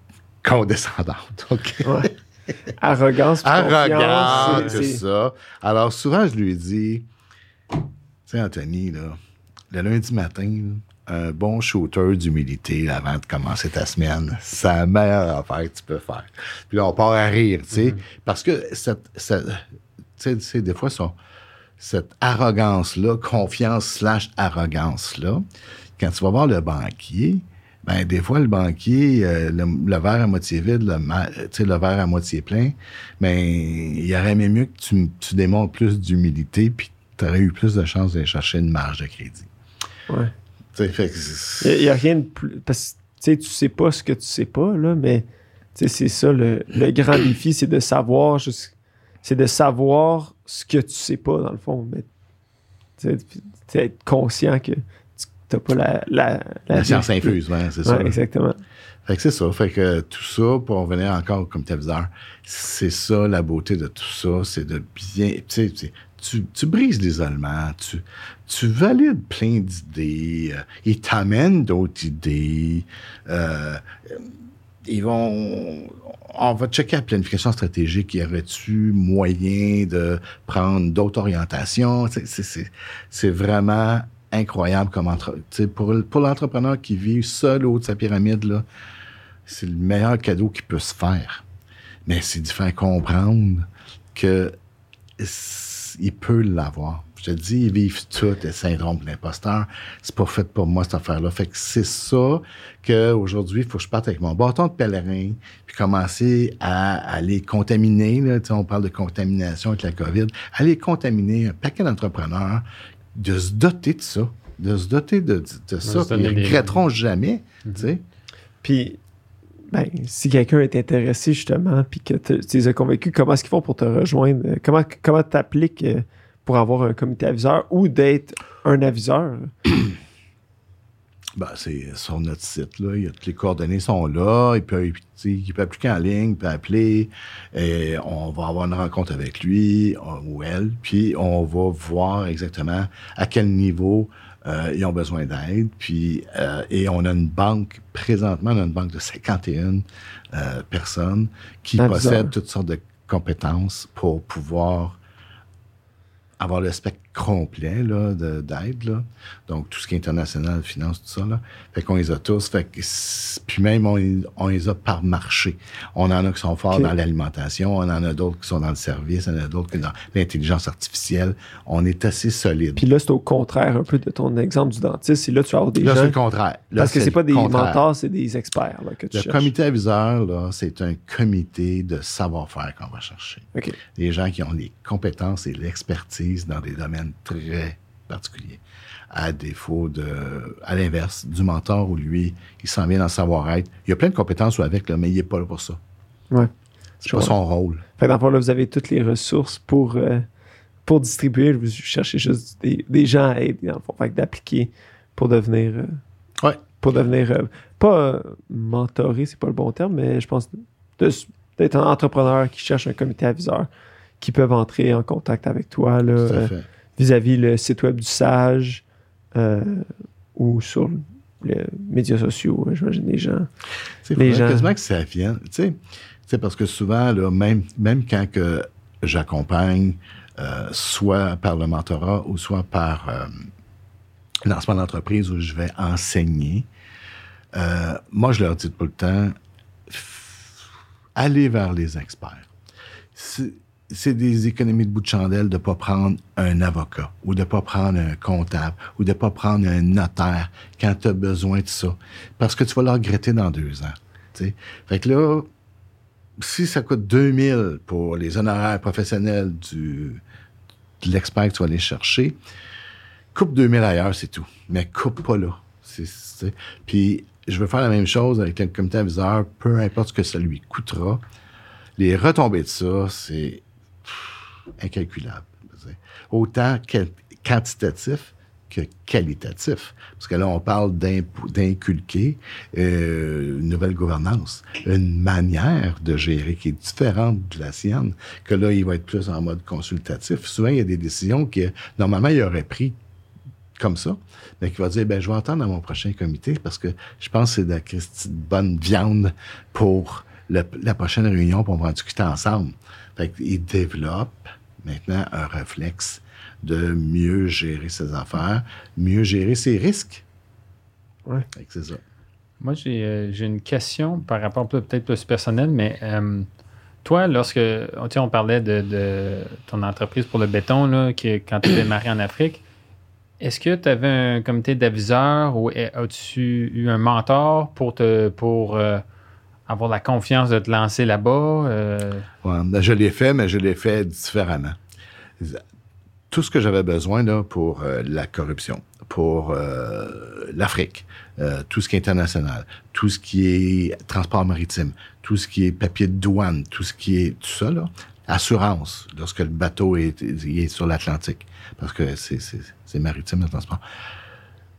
condescendante. Arrogance, Arrogance, c'est ça. Alors, souvent, je lui dis, tu sais, Anthony, là, le lundi matin, un bon shooter d'humilité avant de commencer ta semaine, c'est la meilleure affaire que tu peux faire. Puis là, on part à rire, tu sais, mm-hmm. parce que cette, sais, des fois, cette arrogance-là, confiance slash arrogance-là, quand tu vas voir le banquier, ben des fois, le banquier, euh, le, verre à moitié vide, le, le verre à moitié plein, ben il aurait mieux que tu, tu démontres plus d'humilité, puis tu aurais eu plus de chances d'aller chercher une marge de crédit. Ouais. Il n'y a, rien de plus. Parce que tu sais pas ce que tu sais pas, là, mais c'est ça le, grand défi, c'est de savoir c'est de savoir ce que tu sais pas, dans le fond. Mais être conscient que tu n'as pas la, la, la, science infuse, ouais, c'est ça. Exactement. Fait que c'est ça. Fait que tout ça, pour revenir encore comme téléviseur, c'est ça la beauté de tout ça, c'est de bien. Tu, tu brises l'isolement, tu, tu valides plein d'idées, euh, ils t'amènent d'autres idées. Euh, ils vont. On va checker la planification stratégique. Y aurait-tu moyen de prendre d'autres orientations? C'est vraiment incroyable comme entre, pour, l'entrepreneur qui vit seul au haut de sa pyramide, c'est le meilleur cadeau qu'il peut se faire. Mais c'est de faire comprendre que il peut l'avoir. Je te dis, ils vivent tout le syndrome de l'imposteur. C'est pas fait pour moi, cette affaire-là. Fait que c'est ça qu'aujourd'hui, il faut que je parte avec mon bâton de pèlerin, puis commencer à, aller contaminer. Là, on parle de contamination avec la COVID. Aller contaminer un paquet d'entrepreneurs, de se doter de ça. De se doter de, ça. Ils ne regretteront jamais. Mm-hmm. Puis, ben, si quelqu'un est intéressé justement, puis que tu les as convaincus, comment est-ce qu'ils font pour te rejoindre? Comment comment t'appliques euh, pour avoir un comité aviseur ou d'être un aviseur? Ben, c'est sur notre site, là. Il y a, toutes les coordonnées sont là. Il peut, il peut appliquer en ligne, il peut appeler. Et on va avoir une rencontre avec lui ou elle. Puis on va voir exactement à quel niveau euh, ils ont besoin d'aide. Puis, euh, et on a une banque, présentement, on a une banque de 51 euh, personnes qui possèdent toutes sortes de compétences pour pouvoir avoir le spectre complet là, de- d'aide. là. Donc, tout ce qui est international, finance, tout ça. Là. Fait qu'on les a tous. Fait que, puis même, on, les- on les a par marché. On en a qui sont forts dans l'alimentation, on en a d'autres qui sont dans le service, on en a d'autres qui sont dans l'intelligence artificielle. On est assez solide. Puis là, c'est au contraire un peu de ton exemple du dentiste. Et là, tu vas avoir des Là, c'est gens. le contraire. Là, Parce que c'est pas des contraire. mentors, c'est des experts là, que tu Le cherches. comité aviseur, là, c'est un comité de savoir-faire qu'on va chercher. OK. Des gens qui ont les compétences et l'expertise dans des domaines très particuliers. À défaut de, à l'inverse, du mentor où lui, il s'en vient dans le savoir-être. Il a plein de compétences avec, là, mais il n'est pas là pour ça. Ouais. C'est pas son rôle. Fait que dans le fond, là, vous avez toutes les ressources pour, euh, pour distribuer. Vous cherchez juste des, des gens à aider, dans le fond. Fait d'appliquer pour devenir. euh, Ouais. Pour devenir. euh, pas mentoré, c'est pas le bon terme, mais je pense d'être un entrepreneur qui cherche un comité aviseur qui peuvent entrer en contact avec toi là, Tout à fait. Vis-à-vis le site web du Sage euh, ou sur les médias sociaux, euh, j'imagine les gens. C'est gens- quasiment que ça vienne. Tu sais, parce que souvent, là, même, même quand que j'accompagne, euh, soit par le mentorat ou soit par euh, lancement d'entreprise où je vais enseigner, euh, moi, je leur dis tout le temps, allez vers les experts. C'est- des économies de bout de chandelle de ne pas prendre un avocat ou de ne pas prendre un comptable ou de ne pas prendre un notaire quand tu as besoin de ça. Parce que tu vas le regretter dans deux ans. tu sais. Fait que là, si ça coûte 2000 pour les honoraires professionnels du, de l'expert que tu vas aller chercher, coupe 2000 ailleurs, c'est tout. Mais coupe pas là. Puis, je veux faire la même chose avec le comité aviseur, peu importe ce que ça lui coûtera. Les retombées de ça, c'est incalculable. Autant quantitatif que qualitatif. Parce que là, on parle d'inculquer euh, une nouvelle gouvernance, une manière de gérer qui est différente de la sienne, que là, il va être plus en mode consultatif. Souvent, il y a des décisions que, normalement, il aurait pris comme ça, mais qui va dire, ben, je vais entendre dans mon prochain comité parce que je pense que c'est de la bonne viande pour la prochaine réunion, pour en discuter ensemble. Fait qu'il développe maintenant un réflexe de mieux gérer ses affaires, mieux gérer ses risques. Que c'est ça. Moi, j'ai euh, j'ai une question par rapport peut- peut-être plus personnel, mais euh, toi, lorsque oh, tu sais, on parlait de, de ton entreprise pour le béton, là, qui, quand tu démarré en Afrique, est-ce que tu avais un comité d'aviseurs ou eh, as-tu eu un mentor pour, te, pour euh, avoir la confiance de te lancer là-bas? euh? Ben, je l'ai fait, mais je l'ai fait différemment. Tout ce que j'avais besoin là, pour euh, la corruption, pour euh, l'Afrique, tout ce qui est international, tout ce qui est transport maritime, tout ce qui est papier de douane, tout ce qui est tout ça, là, assurance, lorsque le bateau est, est sur l'Atlantique, parce que c'est maritime le transport.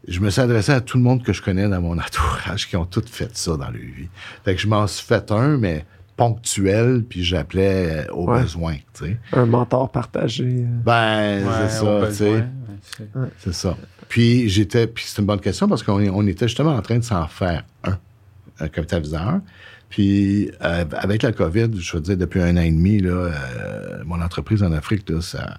Je me suis adressé à tout le monde que je connais dans mon entourage qui ont tous fait ça dans leur vie. Fait que je m'en suis fait un, mais ponctuel, puis j'appelais euh, au Ouais. besoin, tu sais. Un mentor partagé. euh. Ben, Ouais, c'est ça, tu sais. ouais, c'est- ça. Puis j'étais, puis c'est une bonne question parce qu'on on était justement en train de s'en faire un, un comité aviseur. Puis euh, avec la COVID, je veux dire, depuis un an et demi, là, euh, mon entreprise en Afrique, là, ça,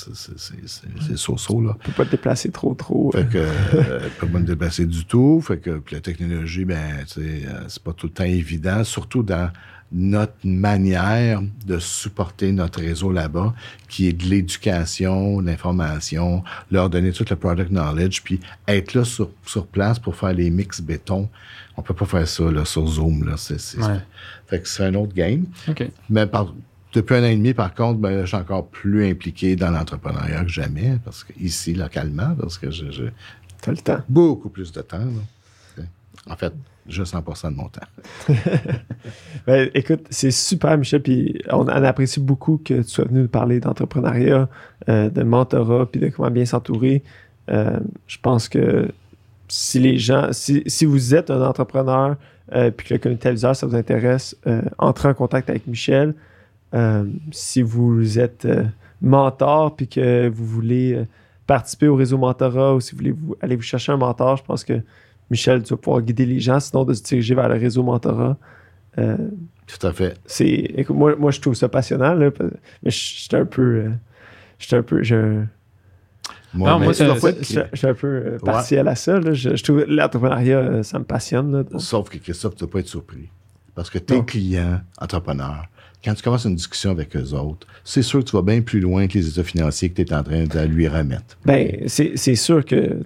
c'est- so-so, là. On peut pas te déplacer trop, trop. euh. Fait que euh, pas me déplacer du tout. Fait que puis la technologie, ben, euh, c'est pas tout le temps évident, surtout dans notre manière de supporter notre réseau là-bas, qui est de l'éducation, de l'information, leur donner tout le product knowledge, puis être là sur, sur place pour faire les mix béton. On peut pas faire ça là, sur Zoom. Là. C'est, Ouais. Fait que c'est un autre game. Mais par- depuis un an et demi, par contre, ben, je suis encore plus impliqué dans l'entrepreneuriat que jamais, parce que ici, localement, parce que je- T'as le temps. beaucoup plus de temps. là. En fait, juste 100% de mon temps. Ben, écoute, c'est super, Michel. Puis on, on apprécie beaucoup que tu sois venu nous parler d'entrepreneuriat, euh, de mentorat, puis de comment bien s'entourer. Euh, je pense que si les gens, si, si vous êtes un entrepreneur, euh, puis que le comité aviseur, ça vous intéresse, euh, entrez en contact avec Michel. Euh, si vous êtes euh, mentor, puis que vous voulez euh, participer au réseau mentorat, ou si vous voulez vous, aller vous chercher un mentor, je pense que Michel, tu vas pouvoir guider les gens, sinon de se diriger vers le réseau mentorat. Euh, Tout à fait. c'est écoute, moi, moi je trouve ça passionnant là, parce- mais j'étais un peu euh, j'étais un peu un- Moi, Non, mais moi, Je, je suis un peu partiel à ça. là. Je, je trouve l'entrepreneuriat, ça me passionne. là. Sauf que Christophe, tu ne dois pas être surpris. Parce que tes Non. clients, entrepreneurs, quand tu commences une discussion avec eux autres, c'est sûr que tu vas bien plus loin que les états financiers que tu es en train de lui remettre. Ben, c'est sûr que.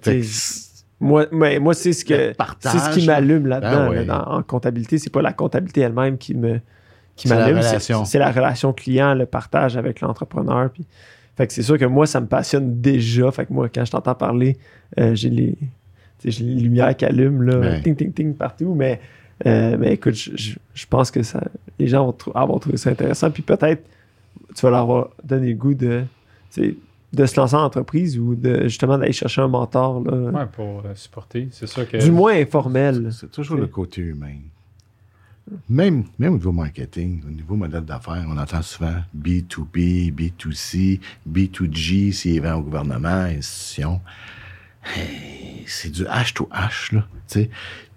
Moi, mais moi c'est ce que c'est ce qui m'allume là-dedans. Ben ouais. dans- en comptabilité, c'est pas la comptabilité elle-même qui me qui m'allume, c'est la relation client, le partage avec l'entrepreneur. Puis, fait que c'est sûr que moi ça me passionne déjà. Fait que moi quand je t'entends parler, euh, j'ai les les lumières qui allument là, ting ting ting partout. Mais euh, mais écoute, je, je- je pense que ça, les gens vont, trou- ah, vont trouver ça intéressant. Puis peut-être tu vas leur avoir donné le goût de de se lancer en entreprise ou de justement d'aller chercher un mentor là, Ouais, pour euh, supporter. C'est sûr que. du moins informel. C'est toujours le côté humain. Même, même au niveau marketing, au niveau modèle d'affaires, on entend souvent B2B, B2C, B2G, s'il vend au gouvernement, institution. Hey, c'est du H to H, là. tu sais.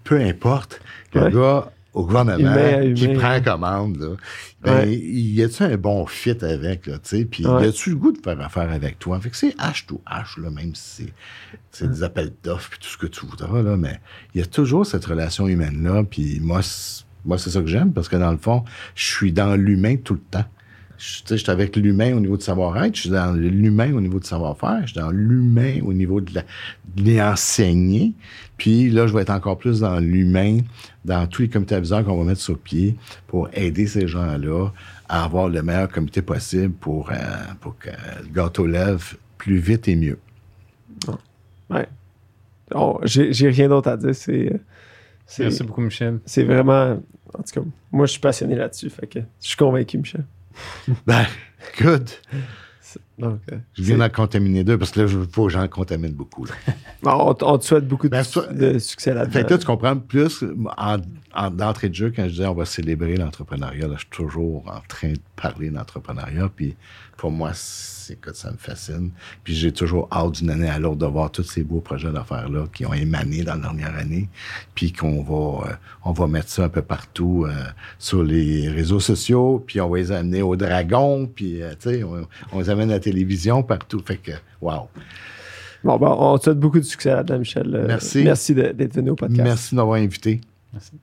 Peu importe, le Ouais. gars au gouvernement Humain qui prend commande, là, ben, Ouais. y a-tu un bon fit avec, là, tu sais, puis y a-tu le goût de faire affaire avec toi? Fait que c'est H to H, là, même si c'est, des appels d'offres puis tout ce que tu voudras, là, mais il y a toujours cette relation humaine-là, puis moi, moi, c'est ça que j'aime, parce que dans le fond, je suis dans l'humain tout le temps. Je, suis avec l'humain au niveau de savoir-être, je suis dans l'humain au niveau de savoir-faire, je suis dans l'humain au niveau de, la, de les enseigner. Puis là, je vais être encore plus dans l'humain, dans tous les comités aviseurs qu'on va mettre sur pied pour aider ces gens-là à avoir le meilleur comité possible pour, euh, pour que le gâteau lève plus vite et mieux. Ouais. Oh, j'ai rien d'autre à dire. C'est, c'est, Merci beaucoup, Michel. c'est vraiment. En tout cas, moi, je suis passionné là-dessus. Fait que je suis convaincu, Michel. Ben, good. Donc, Je viens d'en contaminer deux parce que là, je veux pas que j'en contamine beaucoup. Là. On, te souhaite beaucoup de, Ben, de succès là-dedans. Fait que là, tu comprends plus en, en- d'entrée de jeu quand je disais on va célébrer l'entrepreneuriat. Là, je suis toujours en train de parler d'entrepreneuriat. Puis pour moi, c'est que ça me fascine. Puis j'ai toujours hâte d'une année à l'autre de voir tous ces beaux projets d'affaires-là qui ont émané dans la dernière année. Puis qu'on va, euh, on va mettre ça un peu partout euh, sur les réseaux sociaux. Puis on va les amener au dragon. Puis, euh, tu sais, on, on les amène à la télévision partout. Fait que, wow. Bon, ben, on te souhaite beaucoup de succès là-dedans, Michel. Merci. Merci d'être venu au podcast. Merci de m'avoir invité. Merci.